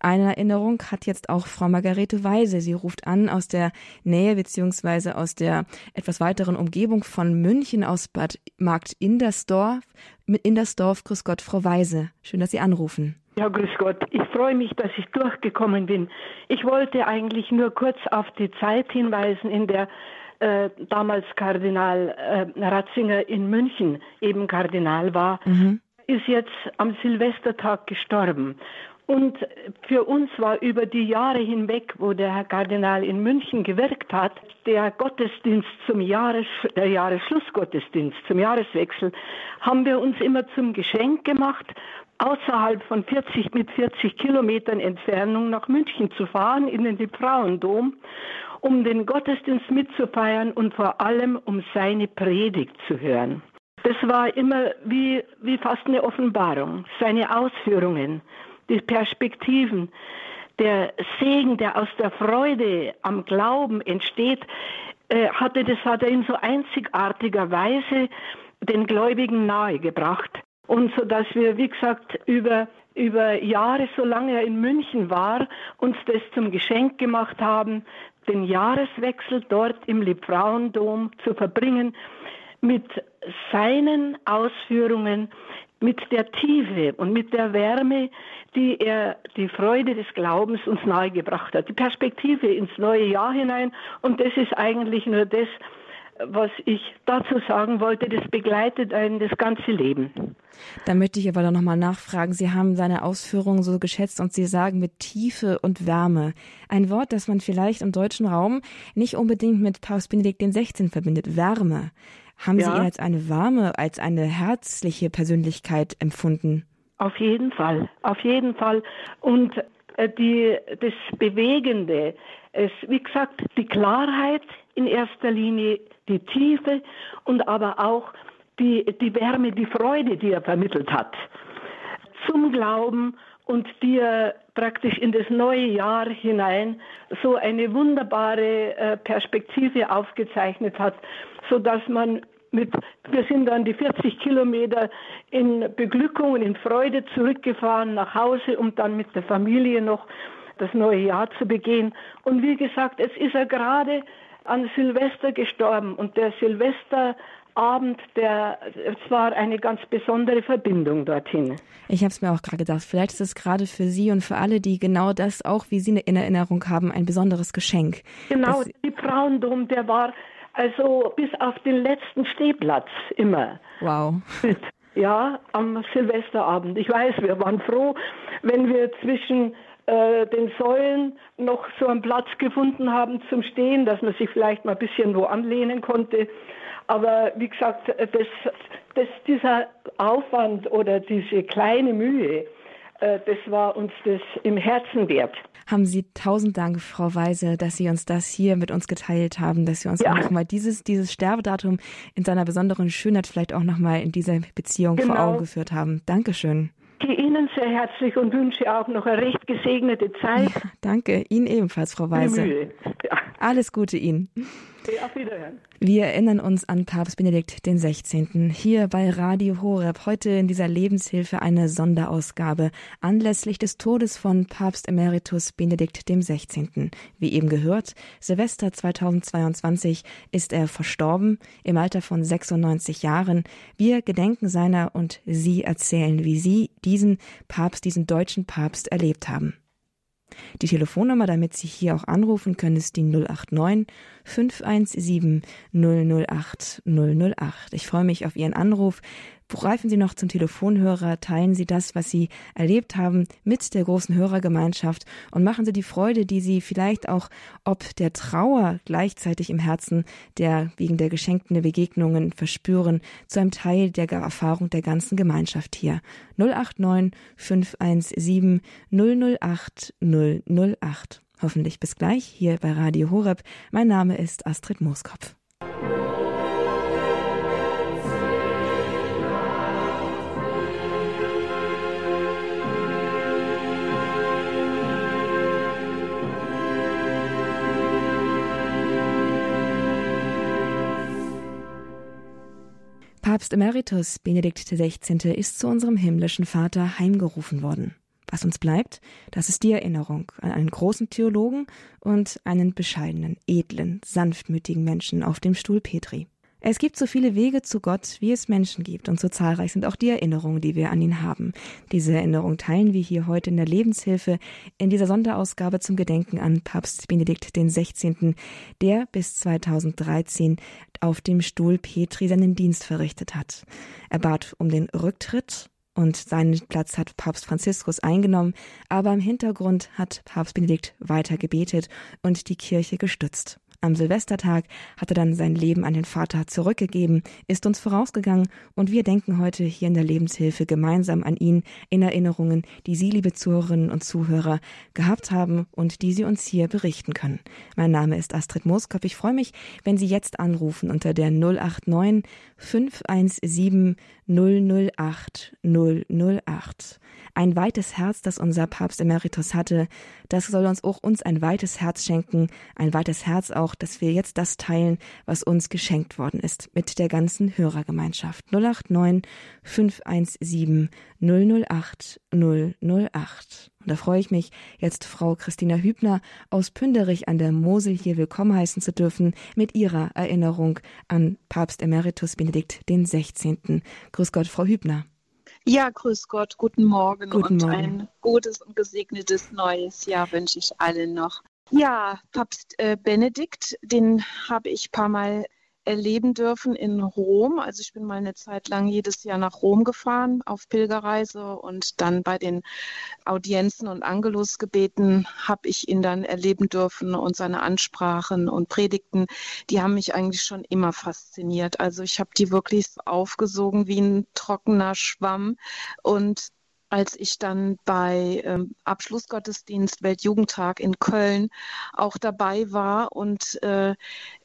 Eine Erinnerung hat jetzt auch Frau Margarete Weise. Sie ruft an aus der Nähe beziehungsweise aus der etwas weiteren Umgebung von München aus Bad Markt Indersdorf. Mit Indersdorf, grüß Gott, Frau Weise. Schön, dass Sie anrufen. Ja, grüß Gott. Ich freue mich, dass ich durchgekommen bin. Ich wollte eigentlich nur kurz auf die Zeit hinweisen, in der äh, damals Kardinal äh, Ratzinger in München eben Kardinal war, mhm. ist jetzt am Silvestertag gestorben. Und für uns war über die Jahre hinweg, wo der Herr Kardinal in München gewirkt hat, der Gottesdienst zum Jahres, der Jahresschlussgottesdienst zum Jahreswechsel, haben wir uns immer zum Geschenk gemacht, außerhalb von 40 mit 40 Kilometern Entfernung nach München zu fahren in den Frauendom, um den Gottesdienst mitzufeiern und vor allem um seine Predigt zu hören. Das war immer wie, wie fast eine Offenbarung, seine Ausführungen, die Perspektiven, der Segen, der aus der Freude am Glauben entsteht, äh, hatte das hat er in so einzigartiger Weise den Gläubigen nahegebracht. Und so dass wir, wie gesagt, über, über Jahre, solange er in München war, uns das zum Geschenk gemacht haben, den Jahreswechsel dort im Liebfrauendom zu verbringen mit seinen Ausführungen, mit der Tiefe und mit der Wärme, die er die Freude des Glaubens uns nahegebracht hat. Die Perspektive ins neue Jahr hinein. Und das ist eigentlich nur das, was ich dazu sagen wollte, das begleitet einen das ganze Leben. Da möchte ich aber dann nochmal nachfragen. Sie haben seine Ausführungen so geschätzt und Sie sagen mit Tiefe und Wärme. Ein Wort, das man vielleicht im deutschen Raum nicht unbedingt mit Papst Benedikt XVI verbindet. Wärme. Haben ja. Sie ihn als eine warme, als eine herzliche Persönlichkeit empfunden? Auf jeden Fall, auf jeden Fall. Und äh, die, das Bewegende, es, wie gesagt, die Klarheit in erster Linie, die Tiefe und aber auch die, die Wärme, die Freude, die er vermittelt hat zum Glauben und die er praktisch in das neue Jahr hinein so eine wunderbare äh, Perspektive aufgezeichnet hat, so dass man mit, wir sind dann die 40 Kilometer in Beglückung und in Freude zurückgefahren nach Hause, um dann mit der Familie noch das neue Jahr zu begehen. Und wie gesagt, es ist er gerade an Silvester gestorben und der Silvester Abend, der, es war eine ganz besondere Verbindung dorthin. Ich habe es mir auch gerade gedacht, vielleicht ist es gerade für Sie und für alle, die genau das auch, wie Sie in Erinnerung haben, ein besonderes Geschenk. Genau, die Frauendom, der war also bis auf den letzten Stehplatz immer. Wow. Ja, am Silvesterabend. Ich weiß, wir waren froh, wenn wir zwischen äh, den Säulen noch so einen Platz gefunden haben zum Stehen, dass man sich vielleicht mal ein bisschen wo anlehnen konnte. Aber wie gesagt, das, das, dieser Aufwand oder diese kleine Mühe, äh, das war uns das im Herzen wert. Haben Sie tausend Dank, Frau Weise, dass Sie uns das hier mit uns geteilt haben, dass Sie uns ja. auch nochmal dieses, dieses Sterbedatum in seiner besonderen Schönheit vielleicht auch nochmal in dieser Beziehung genau. vor Augen geführt haben. Dankeschön. Ich danke Ihnen sehr herzlich und wünsche auch noch eine recht gesegnete Zeit. Ja, danke, Ihnen ebenfalls, Frau Weise. Ja. Alles Gute Ihnen. Auf Wiederhören. Wir erinnern uns an Papst Benedikt den 16. hier bei Radio Horeb. Heute in dieser Lebenshilfe eine Sonderausgabe anlässlich des Todes von Papst Emeritus Benedikt dem 16. Wie eben gehört, Silvester 2022 ist er verstorben im Alter von 96 Jahren. Wir gedenken seiner und Sie erzählen, wie Sie diesen Papst, diesen deutschen Papst erlebt haben. Die Telefonnummer, damit Sie hier auch anrufen können, ist die 089 517 008 008. Ich freue mich auf Ihren Anruf. Greifen Sie noch zum Telefonhörer, teilen Sie das, was Sie erlebt haben, mit der großen Hörergemeinschaft und machen Sie die Freude, die Sie vielleicht auch ob der Trauer gleichzeitig im Herzen der wegen der geschenkten Begegnungen verspüren, zu einem Teil der Erfahrung der ganzen Gemeinschaft hier. 089 517 008 008. Hoffentlich bis gleich hier bei Radio Horeb. Mein Name ist Astrid Mooskopf. Papst Emeritus Benedikt XVI. ist zu unserem himmlischen Vater heimgerufen worden. Was uns bleibt, das ist die Erinnerung an einen großen Theologen und einen bescheidenen, edlen, sanftmütigen Menschen auf dem Stuhl Petri. Es gibt so viele Wege zu Gott, wie es Menschen gibt, und so zahlreich sind auch die Erinnerungen, die wir an ihn haben. Diese Erinnerung teilen wir hier heute in der Lebenshilfe in dieser Sonderausgabe zum Gedenken an Papst Benedikt XVI., der bis 2013 auf dem Stuhl Petri seinen Dienst verrichtet hat. Er bat um den Rücktritt und seinen Platz hat Papst Franziskus eingenommen, aber im Hintergrund hat Papst Benedikt weiter gebetet und die Kirche gestützt. Am Silvestertag hat er dann sein Leben an den Vater zurückgegeben, ist uns vorausgegangen und wir denken heute hier in der Lebenshilfe gemeinsam an ihn in Erinnerungen, die Sie, liebe Zuhörerinnen und Zuhörer, gehabt haben und die Sie uns hier berichten können. Mein Name ist Astrid Mooskopf. Ich freue mich, wenn Sie jetzt anrufen unter der 089 517 008 008. Ein weites Herz, das unser Papst Emeritus hatte, das soll uns auch uns ein weites Herz schenken, ein weites Herz auch, dass wir jetzt das teilen, was uns geschenkt worden ist, mit der ganzen Hörergemeinschaft. 089 517 008 008. Und da freue ich mich, jetzt Frau Christina Hübner aus Pünderich an der Mosel hier willkommen heißen zu dürfen mit ihrer Erinnerung an Papst Emeritus Benedikt den 16. Grüß Gott, Frau Hübner. Ja, grüß Gott, guten Morgen guten und Morgen. ein gutes und gesegnetes neues Jahr wünsche ich allen noch. Ja, Papst äh, Benedikt, den habe ich ein paar Mal erleben dürfen in Rom. Also ich bin mal eine Zeit lang jedes Jahr nach Rom gefahren auf Pilgerreise und dann bei den Audienzen und Angelusgebeten habe ich ihn dann erleben dürfen und seine Ansprachen und Predigten, die haben mich eigentlich schon immer fasziniert. Also ich habe die wirklich aufgesogen wie ein trockener Schwamm und als ich dann bei ähm, Abschlussgottesdienst Weltjugendtag in Köln auch dabei war und äh,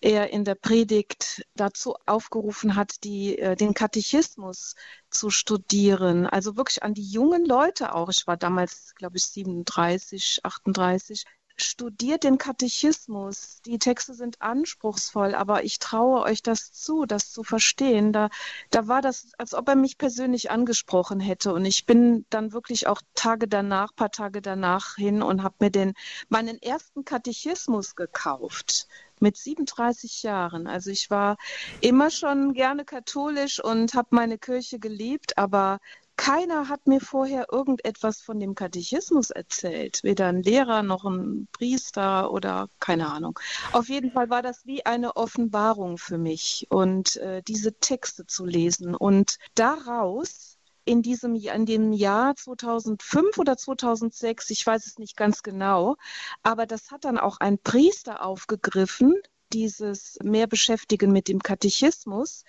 er in der Predigt dazu aufgerufen hat, die, äh, den Katechismus zu studieren. Also wirklich an die jungen Leute auch. Ich war damals, glaube ich, 37, 38 studiert den Katechismus. Die Texte sind anspruchsvoll, aber ich traue euch das zu, das zu verstehen. Da, da war das, als ob er mich persönlich angesprochen hätte. Und ich bin dann wirklich auch Tage danach, paar Tage danach hin und habe mir den, meinen ersten Katechismus gekauft mit 37 Jahren. Also ich war immer schon gerne katholisch und habe meine Kirche geliebt, aber keiner hat mir vorher irgendetwas von dem Katechismus erzählt. Weder ein Lehrer noch ein Priester oder keine Ahnung. Auf jeden Fall war das wie eine Offenbarung für mich und äh, diese Texte zu lesen und daraus in diesem in dem Jahr 2005 oder 2006, ich weiß es nicht ganz genau, aber das hat dann auch ein Priester aufgegriffen, dieses mehr beschäftigen mit dem Katechismus.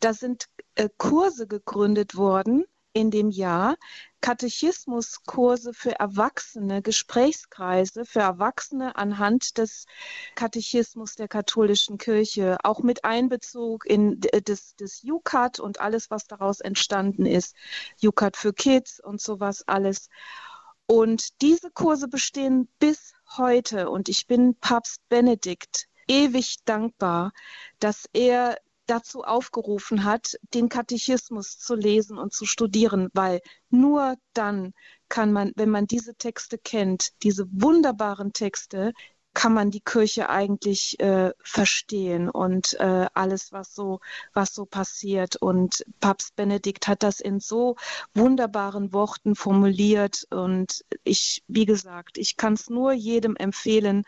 Da sind äh, Kurse gegründet worden in dem Jahr Katechismuskurse für Erwachsene, Gesprächskreise für Erwachsene anhand des Katechismus der katholischen Kirche, auch mit Einbezug in des, des UCAT und alles, was daraus entstanden ist, UCAT für Kids und sowas alles. Und diese Kurse bestehen bis heute und ich bin Papst Benedikt ewig dankbar, dass er dazu aufgerufen hat, den Katechismus zu lesen und zu studieren, weil nur dann kann man, wenn man diese Texte kennt, diese wunderbaren Texte, kann man die Kirche eigentlich äh, verstehen und äh, alles, was so, was so passiert. Und Papst Benedikt hat das in so wunderbaren Worten formuliert. Und ich, wie gesagt, ich kann es nur jedem empfehlen,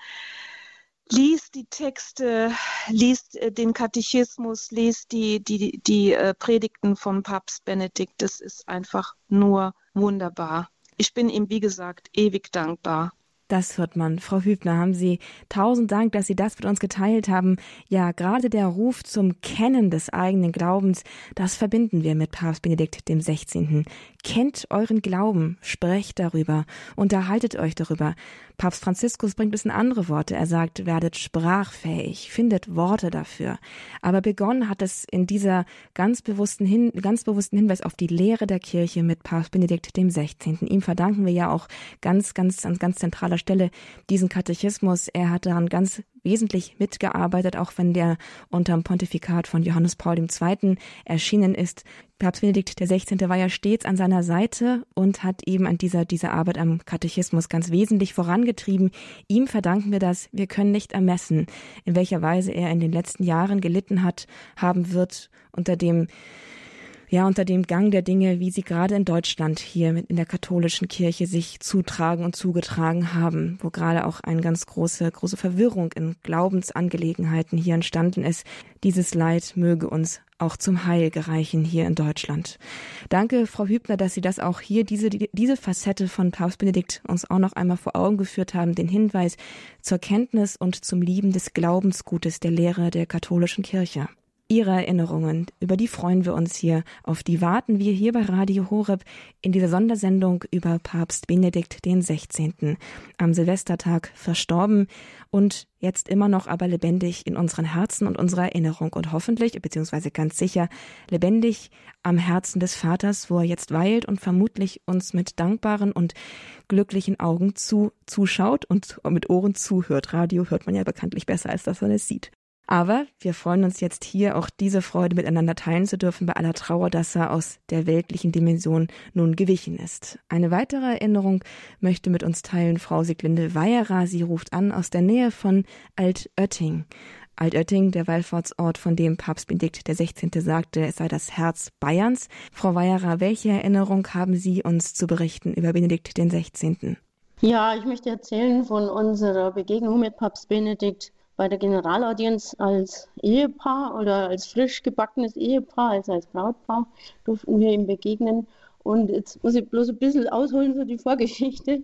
liest die Texte, liest äh, den Katechismus, liest die, die, die äh, Predigten von Papst Benedikt. Das ist einfach nur wunderbar. Ich bin ihm, wie gesagt, ewig dankbar. Das hört man. Frau Hübner, haben Sie tausend Dank, dass Sie das mit uns geteilt haben. Ja, gerade der Ruf zum Kennen des eigenen Glaubens, das verbinden wir mit Papst Benedikt dem 16. Kennt euren Glauben, sprecht darüber, unterhaltet euch darüber. Papst Franziskus bringt es in andere Worte. Er sagt, werdet sprachfähig, findet Worte dafür. Aber begonnen hat es in dieser ganz bewussten, Hin ganz bewussten Hinweis auf die Lehre der Kirche mit Papst Benedikt dem 16. Ihm verdanken wir ja auch ganz, ganz, an ganz zentraler Stelle diesen Katechismus. Er hat daran ganz wesentlich mitgearbeitet, auch wenn der unter dem Pontifikat von Johannes Paul II. erschienen ist. Papst Benedikt XVI. war ja stets an seiner Seite und hat eben an dieser, dieser Arbeit am Katechismus ganz wesentlich vorangetrieben. Ihm verdanken wir das. Wir können nicht ermessen, in welcher Weise er in den letzten Jahren gelitten hat, haben wird unter dem ja, unter dem Gang der Dinge, wie sie gerade in Deutschland hier in der katholischen Kirche sich zutragen und zugetragen haben, wo gerade auch eine ganz große, große Verwirrung in Glaubensangelegenheiten hier entstanden ist. Dieses Leid möge uns auch zum Heil gereichen hier in Deutschland. Danke, Frau Hübner, dass Sie das auch hier, diese, diese Facette von Papst Benedikt uns auch noch einmal vor Augen geführt haben, den Hinweis zur Kenntnis und zum Lieben des Glaubensgutes der Lehre der katholischen Kirche. Ihre Erinnerungen, über die freuen wir uns hier. Auf die warten wir hier bei Radio Horeb in dieser Sondersendung über Papst Benedikt den 16. am Silvestertag verstorben und jetzt immer noch aber lebendig in unseren Herzen und unserer Erinnerung und hoffentlich, beziehungsweise ganz sicher, lebendig am Herzen des Vaters, wo er jetzt weilt und vermutlich uns mit dankbaren und glücklichen Augen zu, zuschaut und mit Ohren zuhört. Radio hört man ja bekanntlich besser, als dass man es sieht. Aber wir freuen uns jetzt hier auch diese Freude miteinander teilen zu dürfen bei aller Trauer, dass er aus der weltlichen Dimension nun gewichen ist. Eine weitere Erinnerung möchte mit uns teilen Frau Siglinde Weyerer. Sie ruft an aus der Nähe von Altötting. Altötting, der Wallfahrtsort, von dem Papst Benedikt XVI. sagte, es sei das Herz Bayerns. Frau Weyerer, welche Erinnerung haben Sie uns zu berichten über Benedikt XVI.? Ja, ich möchte erzählen von unserer Begegnung mit Papst Benedikt bei der Generalaudienz als Ehepaar oder als frisch gebackenes Ehepaar, also als Brautpaar, durften wir ihm begegnen. Und jetzt muss ich bloß ein bisschen ausholen, so die Vorgeschichte.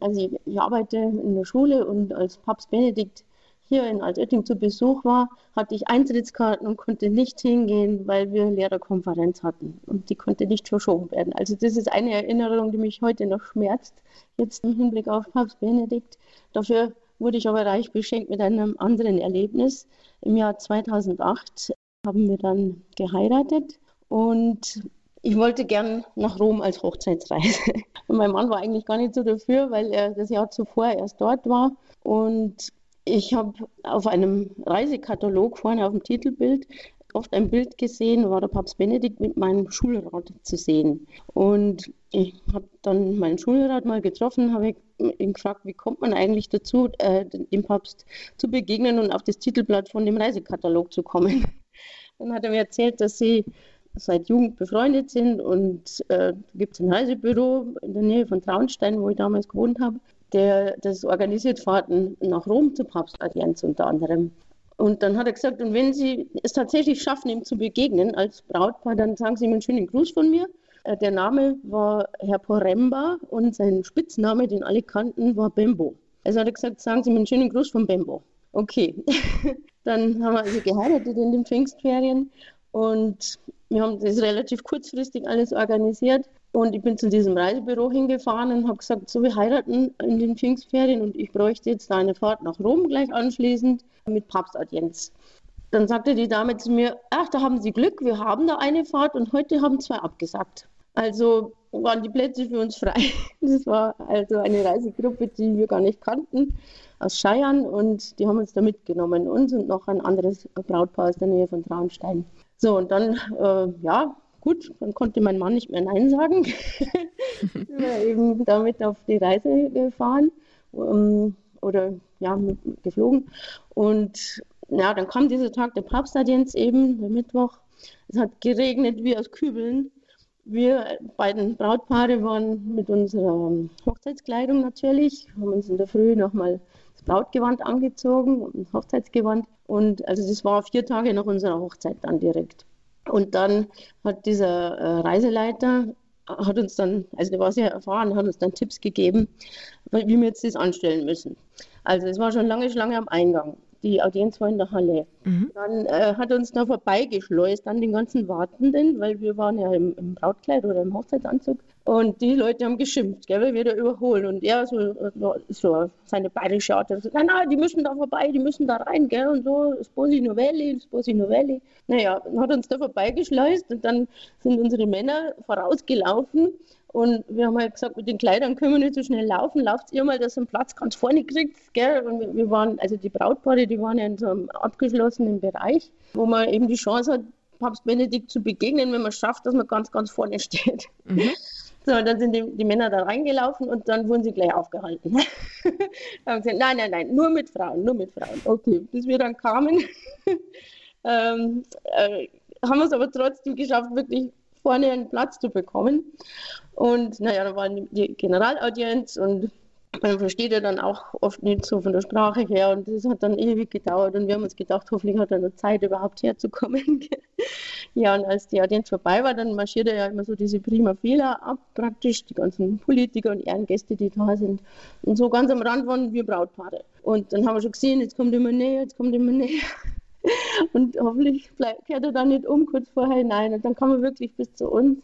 Also ich, ich arbeite in der Schule und als Papst Benedikt hier in Altötting zu Besuch war, hatte ich Eintrittskarten und konnte nicht hingehen, weil wir Lehrerkonferenz hatten und die konnte nicht verschoben werden. Also das ist eine Erinnerung, die mich heute noch schmerzt, jetzt im Hinblick auf Papst Benedikt. Dafür wurde ich aber reich beschenkt mit einem anderen Erlebnis. Im Jahr 2008 haben wir dann geheiratet und ich wollte gern nach Rom als Hochzeitsreise. Und mein Mann war eigentlich gar nicht so dafür, weil er das Jahr zuvor erst dort war. Und ich habe auf einem Reisekatalog vorne auf dem Titelbild oft ein Bild gesehen, war der Papst Benedikt mit meinem Schulrat zu sehen. Und ich habe dann meinen Schulrat mal getroffen, habe ihn gefragt, wie kommt man eigentlich dazu, äh, dem Papst zu begegnen und auf das Titelblatt von dem Reisekatalog zu kommen. Dann hat er mir erzählt, dass sie seit Jugend befreundet sind und äh, gibt es ein Reisebüro in der Nähe von Traunstein, wo ich damals gewohnt habe, der das organisiert Fahrten nach Rom zur Papstaudienz unter anderem. Und dann hat er gesagt, und wenn Sie es tatsächlich schaffen, ihm zu begegnen als Brautpaar, dann sagen Sie ihm einen schönen Gruß von mir. Äh, der Name war Herr Poremba und sein Spitzname, den alle kannten, war Bembo. Also hat er gesagt, sagen Sie mir einen schönen Gruß von Bembo. Okay. dann haben wir also geheiratet in den Pfingstferien und wir haben das relativ kurzfristig alles organisiert. Und ich bin zu diesem Reisebüro hingefahren und habe gesagt, so, wir heiraten in den Pfingstferien und ich bräuchte jetzt eine Fahrt nach Rom gleich anschließend mit Papstaudienz. Dann sagte die Dame zu mir, ach, da haben Sie Glück, wir haben da eine Fahrt und heute haben zwei abgesagt. Also waren die Plätze für uns frei. Das war also eine Reisegruppe, die wir gar nicht kannten, aus Scheiern und die haben uns da mitgenommen, uns und noch ein anderes Brautpaar aus der Nähe von Traunstein. So, und dann, äh, ja, gut, dann konnte mein Mann nicht mehr Nein sagen. wir sind eben damit auf die Reise gefahren um, oder ja, geflogen. Und ja, dann kam dieser Tag der Papstaudienz eben, der Mittwoch. Es hat geregnet wie aus Kübeln. Wir beiden Brautpaare waren mit unserer Hochzeitskleidung natürlich, haben uns in der Früh nochmal das Brautgewand angezogen, ein Hochzeitsgewand. Und also das war vier Tage nach unserer Hochzeit dann direkt. Und dann hat dieser äh, Reiseleiter hat uns dann, also der war sehr erfahren, hat uns dann Tipps gegeben, wie wir jetzt das anstellen müssen. Also es war schon lange Schlange am Eingang die Audienz war in der Halle. Mhm. Dann äh, hat uns da vorbeigeschleust an den ganzen Wartenden, weil wir waren ja im, im, Brautkleid oder im Hochzeitsanzug. Und die Leute haben geschimpft, gell, weil wir da überholen. Und er so, so seine bayerische Art, so, nein, nein, die müssen da vorbei, die müssen da rein, gell, und so, Sposi Novelli, Sposi Novelli. Naja, hat uns da vorbeigeschleust und dann sind unsere Männer vorausgelaufen und wir haben halt gesagt, mit den Kleidern können wir nicht so schnell laufen. Lauft ihr mal, dass ihr einen Platz ganz vorne kriegt. Gell? Und wir waren, also die Brautpaare, die waren ja in so einem abgeschlossenen Bereich, wo man eben die Chance hat, Papst Benedikt zu begegnen, wenn man schafft, dass man ganz, ganz vorne steht. Mhm. So, dann sind die, die, Männer da reingelaufen und dann wurden sie gleich aufgehalten. haben gesagt, nein, nein, nein, nur mit Frauen, nur mit Frauen. Okay, bis wir dann kamen, ähm, äh, haben wir es aber trotzdem geschafft, wirklich vorne einen Platz zu bekommen. Und naja, da war die Generalaudienz und man versteht ja dann auch oft nicht so von der Sprache her und das hat dann ewig gedauert und wir haben uns gedacht, hoffentlich hat er noch Zeit überhaupt herzukommen. ja, und als die Audienz vorbei war, dann marschiert er ja immer so diese prima Fehler ab, praktisch die ganzen Politiker und Ehrengäste, die da sind. Und so ganz am Rand waren wir Brautpaare. Und dann haben wir schon gesehen, jetzt kommt immer näher, jetzt kommt immer näher. Und hoffentlich kehrt er dann nicht um kurz vorher hinein. Und dann kam er wirklich bis zu uns.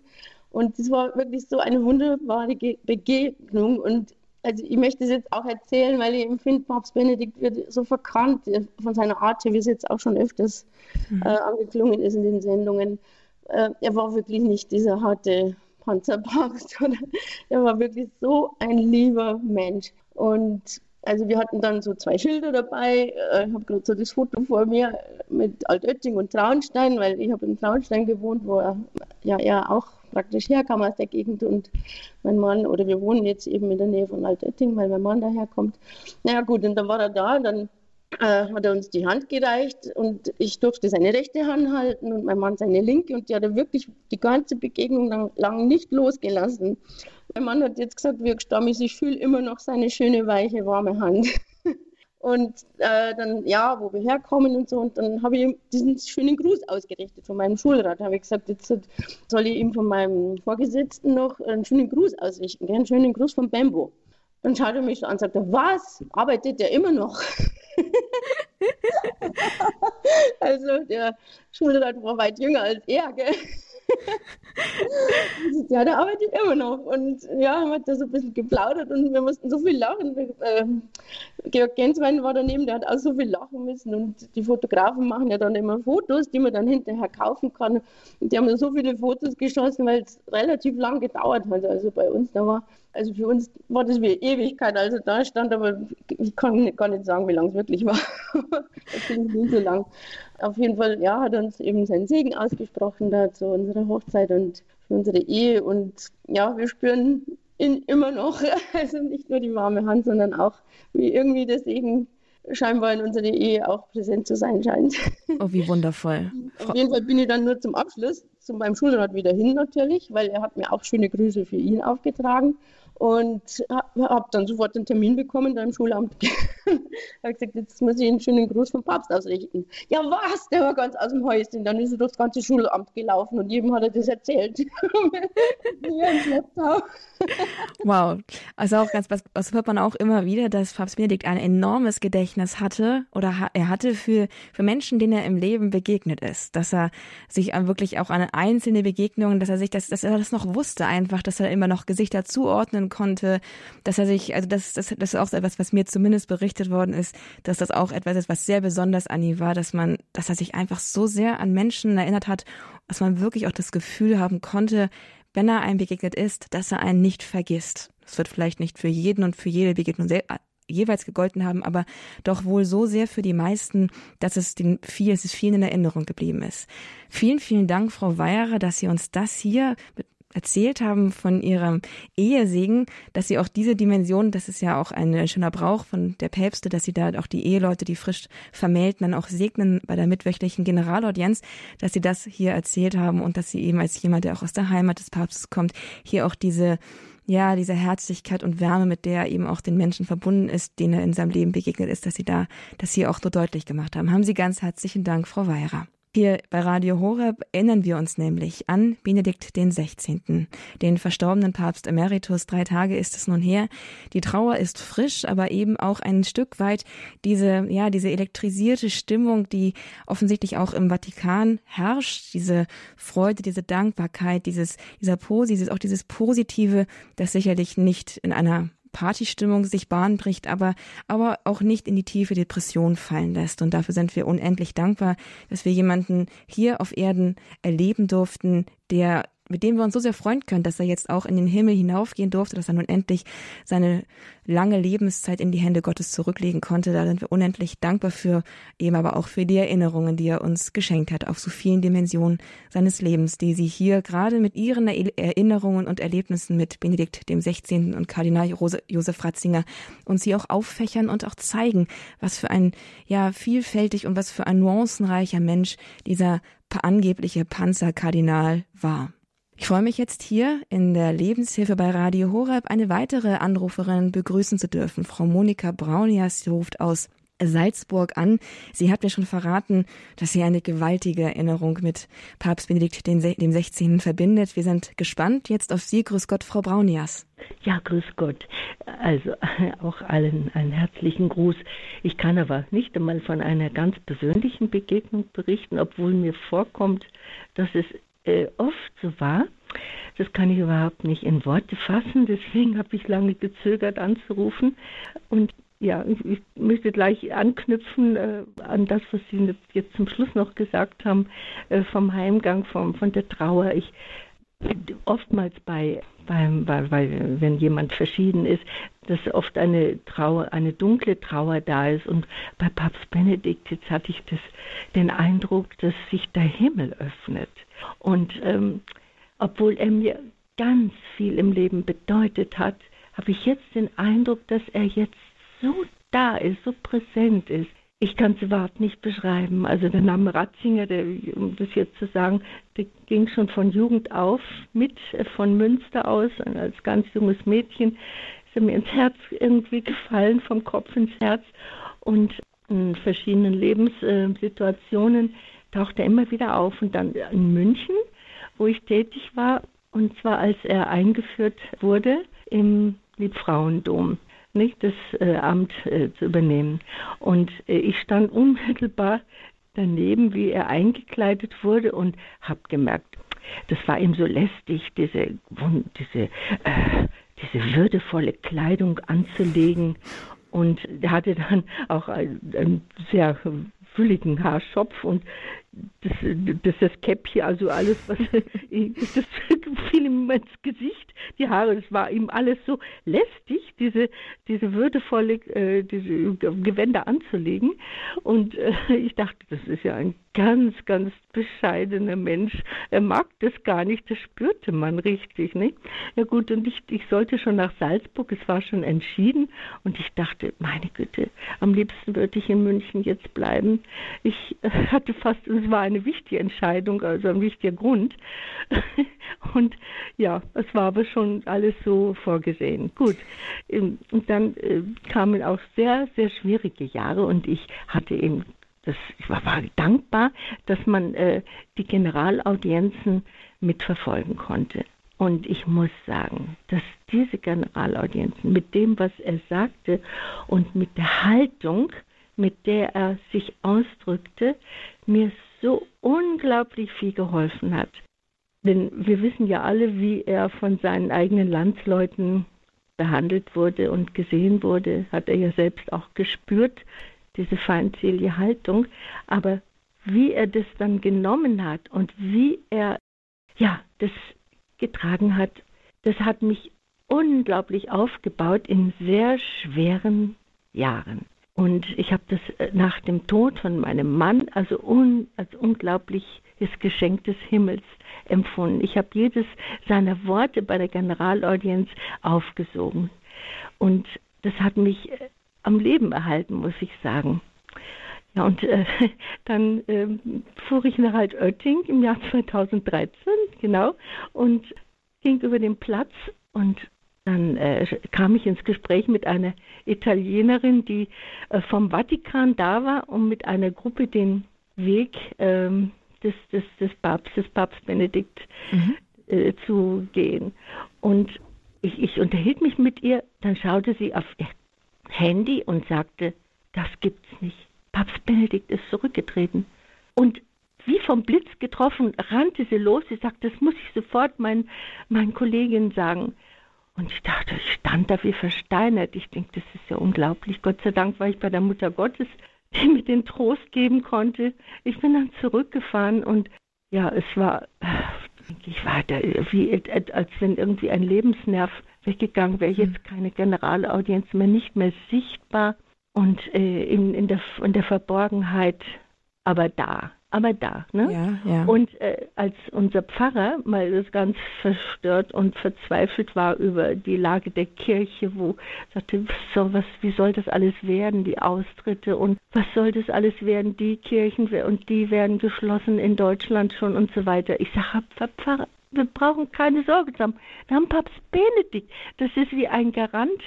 Und es war wirklich so eine wunderbare Begegnung. Und also ich möchte es jetzt auch erzählen, weil ich empfinde, Papst Benedikt wird so verkannt von seiner Art, wie es jetzt auch schon öfters mhm. äh, angeklungen ist in den Sendungen. Äh, er war wirklich nicht dieser harte Panzerpapst, er war wirklich so ein lieber Mensch. Und also wir hatten dann so zwei Schilder dabei. Äh, ich habe gerade so das Foto vor mir mit Altötting und Traunstein, weil ich habe in Traunstein gewohnt, wo er ja er auch praktisch herkam aus der Gegend und mein Mann, oder wir wohnen jetzt eben in der Nähe von Altötting, weil mein Mann daherkommt. Naja gut, und dann war er da, dann hat er uns die Hand gereicht und ich durfte seine rechte Hand halten und mein Mann seine linke und die hat er wirklich die ganze Begegnung lang, lang nicht losgelassen. Mein Mann hat jetzt gesagt, wie Stammis, ich fühle immer noch seine schöne, weiche, warme Hand. Und äh, dann, ja, wo wir herkommen und so. Und dann habe ich ihm diesen schönen Gruß ausgerichtet von meinem Schulrat. Da habe ich gesagt, jetzt soll ich ihm von meinem Vorgesetzten noch einen schönen Gruß ausrichten, einen schönen Gruß von Bambo. Dann schaut er mich so an und sagt, was? Arbeitet der immer noch? also der Schulrat war weit jünger als er, gell? ja, der arbeitet immer noch. Und ja, haben wir da so ein bisschen geplaudert und wir mussten so viel lachen. Ähm, Georg Genswein war daneben, der hat auch so viel lachen müssen. Und die Fotografen machen ja dann immer Fotos, die man dann hinterher kaufen kann. Und die haben so viele Fotos geschossen, weil es relativ lang gedauert hat. Also bei uns, da war, also für uns war das wie Ewigkeit. Also da stand aber, ich kann gar nicht sagen, wie lang es wirklich war. das finde nicht so lang auf jeden Fall, ja, hat uns eben seinen Segen ausgesprochen da zu unserer Hochzeit und für unsere Ehe. Und ja, wir spüren ihn immer noch. Also nicht nur die warme Hand, sondern auch, wie irgendwie der Segen scheinbar in unserer Ehe auch präsent zu sein scheint. Oh, wie wundervoll. Auf jeden Fall bin ich dann nur zum Abschluss zu meinem Schulrat wieder hin natürlich, weil er hat mir auch schöne Grüße für ihn aufgetragen und habe dann sofort einen Termin bekommen da im Schulamt. habe gesagt, jetzt muss ich einen schönen Gruß vom Papst ausrichten. Ja, was? Der war ganz aus dem Häuschen. Dann ist er durchs ganze Schulamt gelaufen und jedem hat er das erzählt. wow. Also auch ganz, was, was hört man auch immer wieder, dass Papst Benedikt ein enormes Gedächtnis hatte oder ha er hatte für, für Menschen, denen er im Leben begegnet ist. Dass er sich wirklich auch an einzelne Begegnungen, dass er sich, das, dass er das noch wusste einfach, dass er immer noch Gesichter zuordnen konnte, dass er sich, also das, das, das ist auch etwas, was mir zumindest berichtet worden ist, dass das auch etwas ist, was sehr besonders an ihm war, dass man, dass er sich einfach so sehr an Menschen erinnert hat, dass man wirklich auch das Gefühl haben konnte, wenn er einem begegnet ist, dass er einen nicht vergisst. Das wird vielleicht nicht für jeden und für jede Begegnung jeweils gegolten haben, aber doch wohl so sehr für die meisten, dass es den viel, es vielen in Erinnerung geblieben ist. Vielen, vielen Dank, Frau Weierer, dass Sie uns das hier erzählt haben von ihrem Ehesegen, dass sie auch diese Dimension, das ist ja auch ein schöner Brauch von der Päpste, dass sie da auch die Eheleute, die frisch vermählten, dann auch segnen bei der mitwöchentlichen Generalaudienz, dass sie das hier erzählt haben und dass sie eben als jemand, der auch aus der Heimat des Papstes kommt, hier auch diese ja, diese Herzlichkeit und Wärme, mit der er eben auch den Menschen verbunden ist, denen er in seinem Leben begegnet ist, dass sie da das hier auch so deutlich gemacht haben. Haben Sie ganz herzlichen Dank, Frau Weierer. Hier bei Radio Horeb erinnern wir uns nämlich an Benedikt den 16., den verstorbenen Papst Emeritus. Drei Tage ist es nun her. Die Trauer ist frisch, aber eben auch ein Stück weit diese, ja, diese elektrisierte Stimmung, die offensichtlich auch im Vatikan herrscht. Diese Freude, diese Dankbarkeit, dieses, dieser Posi, auch dieses Positive, das sicherlich nicht in einer Partystimmung sich Bahn bricht, aber, aber auch nicht in die tiefe Depression fallen lässt. Und dafür sind wir unendlich dankbar, dass wir jemanden hier auf Erden erleben durften, der mit dem wir uns so sehr freuen können, dass er jetzt auch in den Himmel hinaufgehen durfte, dass er nun endlich seine lange Lebenszeit in die Hände Gottes zurücklegen konnte. Da sind wir unendlich dankbar für, eben aber auch für die Erinnerungen, die er uns geschenkt hat, auf so vielen Dimensionen seines Lebens, die sie hier gerade mit ihren Erinnerungen und Erlebnissen mit Benedikt dem 16. und Kardinal Josef Ratzinger uns hier auch auffächern und auch zeigen, was für ein, ja, vielfältig und was für ein nuancenreicher Mensch dieser angebliche Panzerkardinal war. Ich freue mich jetzt hier in der Lebenshilfe bei Radio Horeb eine weitere Anruferin begrüßen zu dürfen. Frau Monika Braunias ruft aus Salzburg an. Sie hat mir schon verraten, dass sie eine gewaltige Erinnerung mit Papst Benedikt dem 16. verbindet. Wir sind gespannt jetzt auf Sie. Grüß Gott, Frau Braunias. Ja, grüß Gott. Also auch allen einen herzlichen Gruß. Ich kann aber nicht einmal von einer ganz persönlichen Begegnung berichten, obwohl mir vorkommt, dass es äh, oft so war. Das kann ich überhaupt nicht in Worte fassen, deswegen habe ich lange gezögert anzurufen. Und ja, ich, ich möchte gleich anknüpfen äh, an das, was Sie jetzt zum Schluss noch gesagt haben, äh, vom Heimgang, vom, von der Trauer. Ich oftmals bei, beim, bei, bei, wenn jemand verschieden ist, dass oft eine Trauer, eine dunkle Trauer da ist. Und bei Papst Benedikt, jetzt hatte ich das, den Eindruck, dass sich der Himmel öffnet. Und ähm, obwohl er mir ganz viel im Leben bedeutet hat, habe ich jetzt den Eindruck, dass er jetzt so da ist, so präsent ist. Ich kann es überhaupt nicht beschreiben. Also der Name Ratzinger, der, um das jetzt zu sagen, der ging schon von Jugend auf mit, äh, von Münster aus, als ganz junges Mädchen ist er mir ins Herz irgendwie gefallen, vom Kopf ins Herz. und in verschiedenen Lebenssituationen taucht er immer wieder auf. Und dann in München, wo ich tätig war, und zwar als er eingeführt wurde im Liebfrauendom nicht das äh, Amt äh, zu übernehmen. Und äh, ich stand unmittelbar daneben, wie er eingekleidet wurde und habe gemerkt, das war ihm so lästig, diese, diese, äh, diese würdevolle Kleidung anzulegen. Und er hatte dann auch einen, einen sehr fülligen Haarschopf und das, das, das Käppchen, also alles, was das fiel ihm ins Gesicht, die Haare, das war ihm alles so lästig, diese, diese würdevolle, äh, diese Gewänder anzulegen. Und äh, ich dachte, das ist ja ein ganz, ganz bescheidener Mensch. Er mag das gar nicht, das spürte man richtig, nicht? Ja gut, und ich, ich sollte schon nach Salzburg, es war schon entschieden und ich dachte, meine Güte, am liebsten würde ich in München jetzt bleiben. Ich äh, hatte fast, es war eine wichtige Entscheidung, also ein wichtiger Grund. Und ja, es war aber schon alles so vorgesehen. Gut. Ähm, und dann äh, kamen auch sehr, sehr schwierige Jahre und ich hatte eben das, ich war, war dankbar, dass man äh, die Generalaudienzen mitverfolgen konnte. Und ich muss sagen, dass diese Generalaudienzen mit dem, was er sagte und mit der Haltung, mit der er sich ausdrückte, mir so unglaublich viel geholfen hat. Denn wir wissen ja alle, wie er von seinen eigenen Landsleuten behandelt wurde und gesehen wurde, hat er ja selbst auch gespürt, diese feindselige Haltung. Aber wie er das dann genommen hat und wie er ja das getragen hat, das hat mich unglaublich aufgebaut in sehr schweren Jahren. Und ich habe das äh, nach dem Tod von meinem Mann also un, als unglaubliches Geschenk des Himmels empfunden. Ich habe jedes seiner Worte bei der Generalaudienz aufgesogen. Und das hat mich äh, am Leben erhalten, muss ich sagen. Ja, und äh, dann äh, fuhr ich nach Altötting im Jahr 2013, genau, und ging über den Platz und dann äh, kam ich ins Gespräch mit einer Italienerin, die äh, vom Vatikan da war, um mit einer Gruppe den Weg ähm, des, des, des Papstes, Papst Benedikt, mhm. äh, zu gehen. Und ich, ich unterhielt mich mit ihr, dann schaute sie auf ihr Handy und sagte, das gibt's nicht. Papst Benedikt ist zurückgetreten. Und wie vom Blitz getroffen, rannte sie los. Sie sagte, das muss ich sofort meinen, meinen Kolleginnen sagen. Und ich dachte, ich stand da wie versteinert. Ich denke, das ist ja unglaublich. Gott sei Dank war ich bei der Mutter Gottes, die mir den Trost geben konnte. Ich bin dann zurückgefahren und ja, es war, ich war da wie, als wenn irgendwie ein Lebensnerv weggegangen wäre. Jetzt hm. keine Generalaudienz mehr, nicht mehr sichtbar und äh, in, in, der, in der Verborgenheit, aber da aber da. Ne? Ja, ja. Und äh, als unser Pfarrer mal das ganz verstört und verzweifelt war über die Lage der Kirche, wo sagte, so, was, wie soll das alles werden, die Austritte und was soll das alles werden, die Kirchen und die werden geschlossen in Deutschland schon und so weiter. Ich sage, Herr Pfarrer, wir brauchen keine Sorge zu haben. Wir haben Papst Benedikt. Das ist wie ein Garant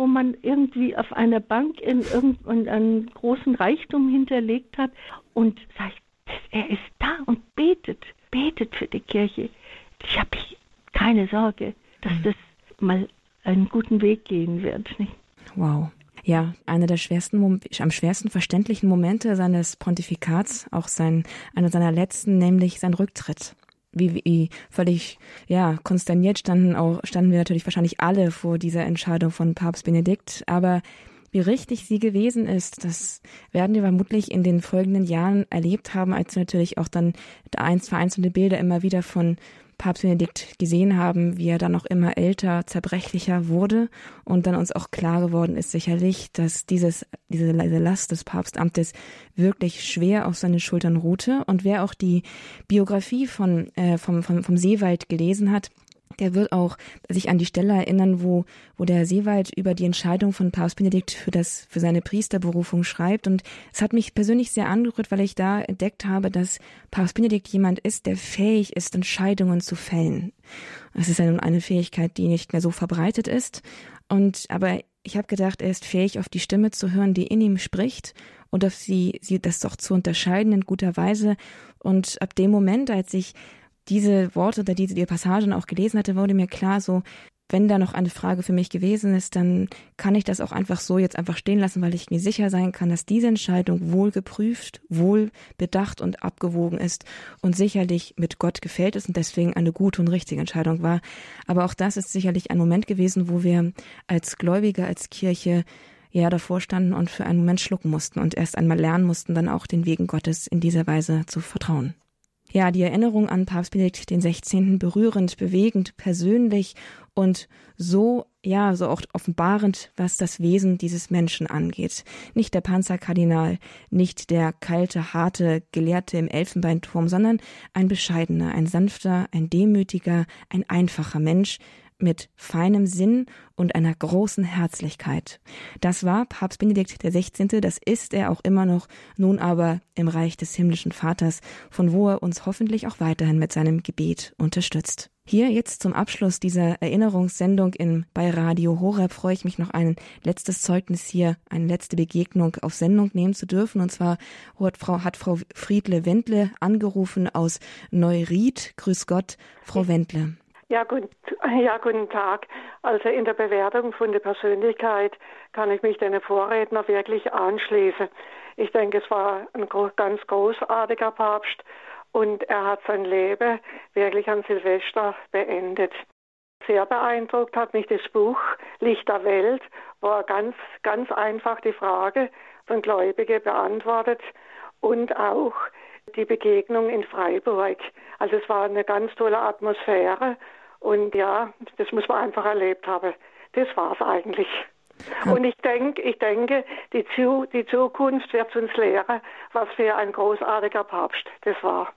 wo man irgendwie auf einer Bank in irgendeinen großen Reichtum hinterlegt hat. Und sag ich, er ist da und betet, betet für die Kirche. Ich habe keine Sorge, dass mhm. das mal einen guten Weg gehen wird. Nicht? Wow. Ja, einer der schwersten, am schwersten verständlichen Momente seines Pontifikats, auch sein, einer seiner letzten, nämlich sein Rücktritt. Wie, wie völlig ja konsterniert standen auch standen wir natürlich wahrscheinlich alle vor dieser Entscheidung von Papst Benedikt, aber wie richtig sie gewesen ist, das werden wir vermutlich in den folgenden Jahren erlebt haben, als wir natürlich auch dann eins vereinzelte Bilder immer wieder von Papst Benedikt gesehen haben, wie er dann auch immer älter, zerbrechlicher wurde und dann uns auch klar geworden ist sicherlich, dass dieses, diese Last des Papstamtes wirklich schwer auf seine Schultern ruhte. Und wer auch die Biografie von, äh, vom, vom, vom Seewald gelesen hat, der wird auch sich an die Stelle erinnern, wo, wo der Seewald über die Entscheidung von Papst Benedikt für das, für seine Priesterberufung schreibt. Und es hat mich persönlich sehr angerührt, weil ich da entdeckt habe, dass Papst Benedikt jemand ist, der fähig ist, Entscheidungen zu fällen. Es ist ja nun eine Fähigkeit, die nicht mehr so verbreitet ist. Und aber ich habe gedacht, er ist fähig, auf die Stimme zu hören, die in ihm spricht und auf sie, sie das doch zu unterscheiden in guter Weise. Und ab dem Moment, als ich diese Worte oder diese die Passagen auch gelesen hatte, wurde mir klar, so wenn da noch eine Frage für mich gewesen ist, dann kann ich das auch einfach so jetzt einfach stehen lassen, weil ich mir sicher sein kann, dass diese Entscheidung wohl geprüft, wohl bedacht und abgewogen ist und sicherlich mit Gott gefällt ist und deswegen eine gute und richtige Entscheidung war. Aber auch das ist sicherlich ein Moment gewesen, wo wir als Gläubige, als Kirche ja davor standen und für einen Moment schlucken mussten und erst einmal lernen mussten, dann auch den Wegen Gottes in dieser Weise zu vertrauen. Ja, die Erinnerung an Papst Benedikt den 16. berührend, bewegend, persönlich und so, ja, so auch offenbarend, was das Wesen dieses Menschen angeht. Nicht der Panzerkardinal, nicht der kalte, harte Gelehrte im Elfenbeinturm, sondern ein bescheidener, ein sanfter, ein demütiger, ein einfacher Mensch, mit feinem Sinn und einer großen Herzlichkeit. Das war Papst Benedikt XVI., das ist er auch immer noch, nun aber im Reich des himmlischen Vaters, von wo er uns hoffentlich auch weiterhin mit seinem Gebet unterstützt. Hier jetzt zum Abschluss dieser Erinnerungssendung in, bei Radio Horeb freue ich mich noch ein letztes Zeugnis hier, eine letzte Begegnung auf Sendung nehmen zu dürfen. Und zwar hat Frau, hat Frau Friedle Wendle angerufen aus Neuried. Grüß Gott, Frau Wendle. Ja, gut, ja, guten Tag. Also in der Bewertung von der Persönlichkeit kann ich mich den Vorredner wirklich anschließen. Ich denke, es war ein ganz großartiger Papst und er hat sein Leben wirklich an Silvester beendet. Sehr beeindruckt hat mich das Buch Licht der Welt, wo er ganz, ganz einfach die Frage von Gläubigen beantwortet und auch die Begegnung in Freiburg. Also es war eine ganz tolle Atmosphäre und ja, das muss man einfach erlebt haben. Das war es eigentlich. Und ich denke, ich denke, die, die Zukunft wird uns lehren, was für ein großartiger Papst das war.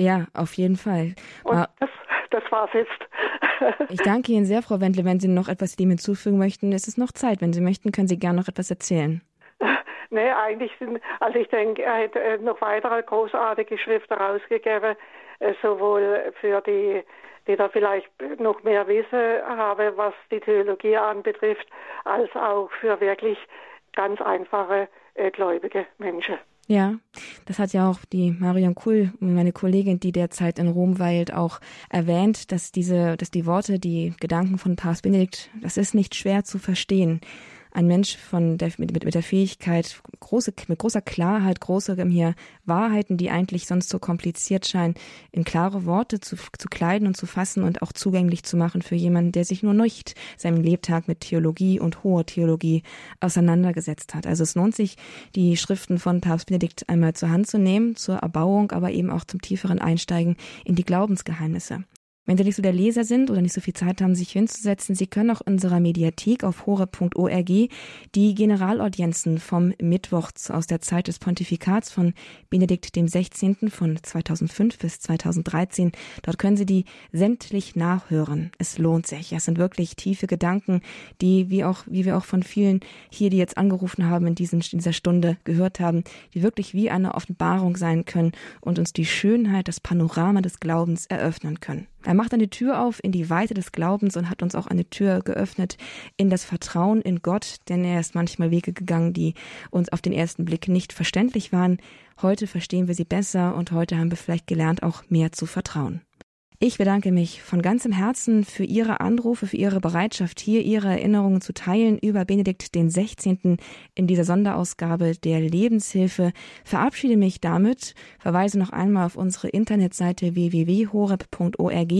Ja, auf jeden Fall. Und das, das war's jetzt. ich danke Ihnen sehr, Frau Wendle. Wenn Sie noch etwas dem hinzufügen möchten, ist es noch Zeit. Wenn Sie möchten, können Sie gerne noch etwas erzählen. Nee, eigentlich sind, also ich denke, er hat äh, noch weitere großartige Schriften herausgegeben, äh, sowohl für die die da vielleicht noch mehr Wissen habe, was die Theologie anbetrifft, als auch für wirklich ganz einfache äh, gläubige Menschen. Ja, das hat ja auch die Marion Kuhl, meine Kollegin, die derzeit in Rom weilt, auch erwähnt, dass diese, dass die Worte, die Gedanken von Papst Benedikt, das ist nicht schwer zu verstehen ein Mensch von der, mit, mit der Fähigkeit, große, mit großer Klarheit, große hier Wahrheiten, die eigentlich sonst so kompliziert scheinen, in klare Worte zu, zu kleiden und zu fassen und auch zugänglich zu machen für jemanden, der sich nur nicht seinem Lebtag mit Theologie und hoher Theologie auseinandergesetzt hat. Also es lohnt sich, die Schriften von Papst Benedikt einmal zur Hand zu nehmen, zur Erbauung, aber eben auch zum tieferen Einsteigen in die Glaubensgeheimnisse. Wenn Sie nicht so der Leser sind oder nicht so viel Zeit haben, sich hinzusetzen, Sie können auch unserer Mediathek auf hore.org die Generalaudienzen vom Mittwoch aus der Zeit des Pontifikats von Benedikt dem 16. von 2005 bis 2013. Dort können Sie die sämtlich nachhören. Es lohnt sich. Es sind wirklich tiefe Gedanken, die wie auch, wie wir auch von vielen hier, die jetzt angerufen haben, in, diesen, in dieser Stunde gehört haben, die wirklich wie eine Offenbarung sein können und uns die Schönheit, das Panorama des Glaubens eröffnen können. Er macht eine Tür auf in die Weite des Glaubens und hat uns auch eine Tür geöffnet in das Vertrauen in Gott, denn er ist manchmal Wege gegangen, die uns auf den ersten Blick nicht verständlich waren. Heute verstehen wir sie besser und heute haben wir vielleicht gelernt, auch mehr zu vertrauen. Ich bedanke mich von ganzem Herzen für Ihre Anrufe, für Ihre Bereitschaft, hier Ihre Erinnerungen zu teilen über Benedikt den 16. in dieser Sonderausgabe der Lebenshilfe. Verabschiede mich damit, verweise noch einmal auf unsere Internetseite www.horeb.org,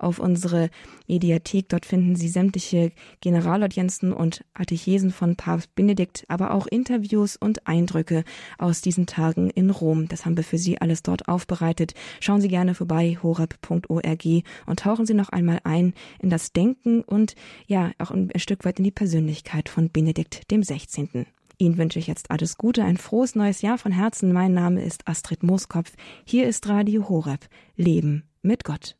auf unsere Mediathek. Dort finden Sie sämtliche Generalaudienzen und Atechesen von Papst Benedikt, aber auch Interviews und Eindrücke aus diesen Tagen in Rom. Das haben wir für Sie alles dort aufbereitet. Schauen Sie gerne vorbei, horeb.org und tauchen Sie noch einmal ein in das Denken und ja, auch ein Stück weit in die Persönlichkeit von Benedikt dem 16. Ihnen wünsche ich jetzt alles Gute, ein frohes neues Jahr von Herzen. Mein Name ist Astrid Mooskopf. Hier ist Radio Horeb. Leben mit Gott.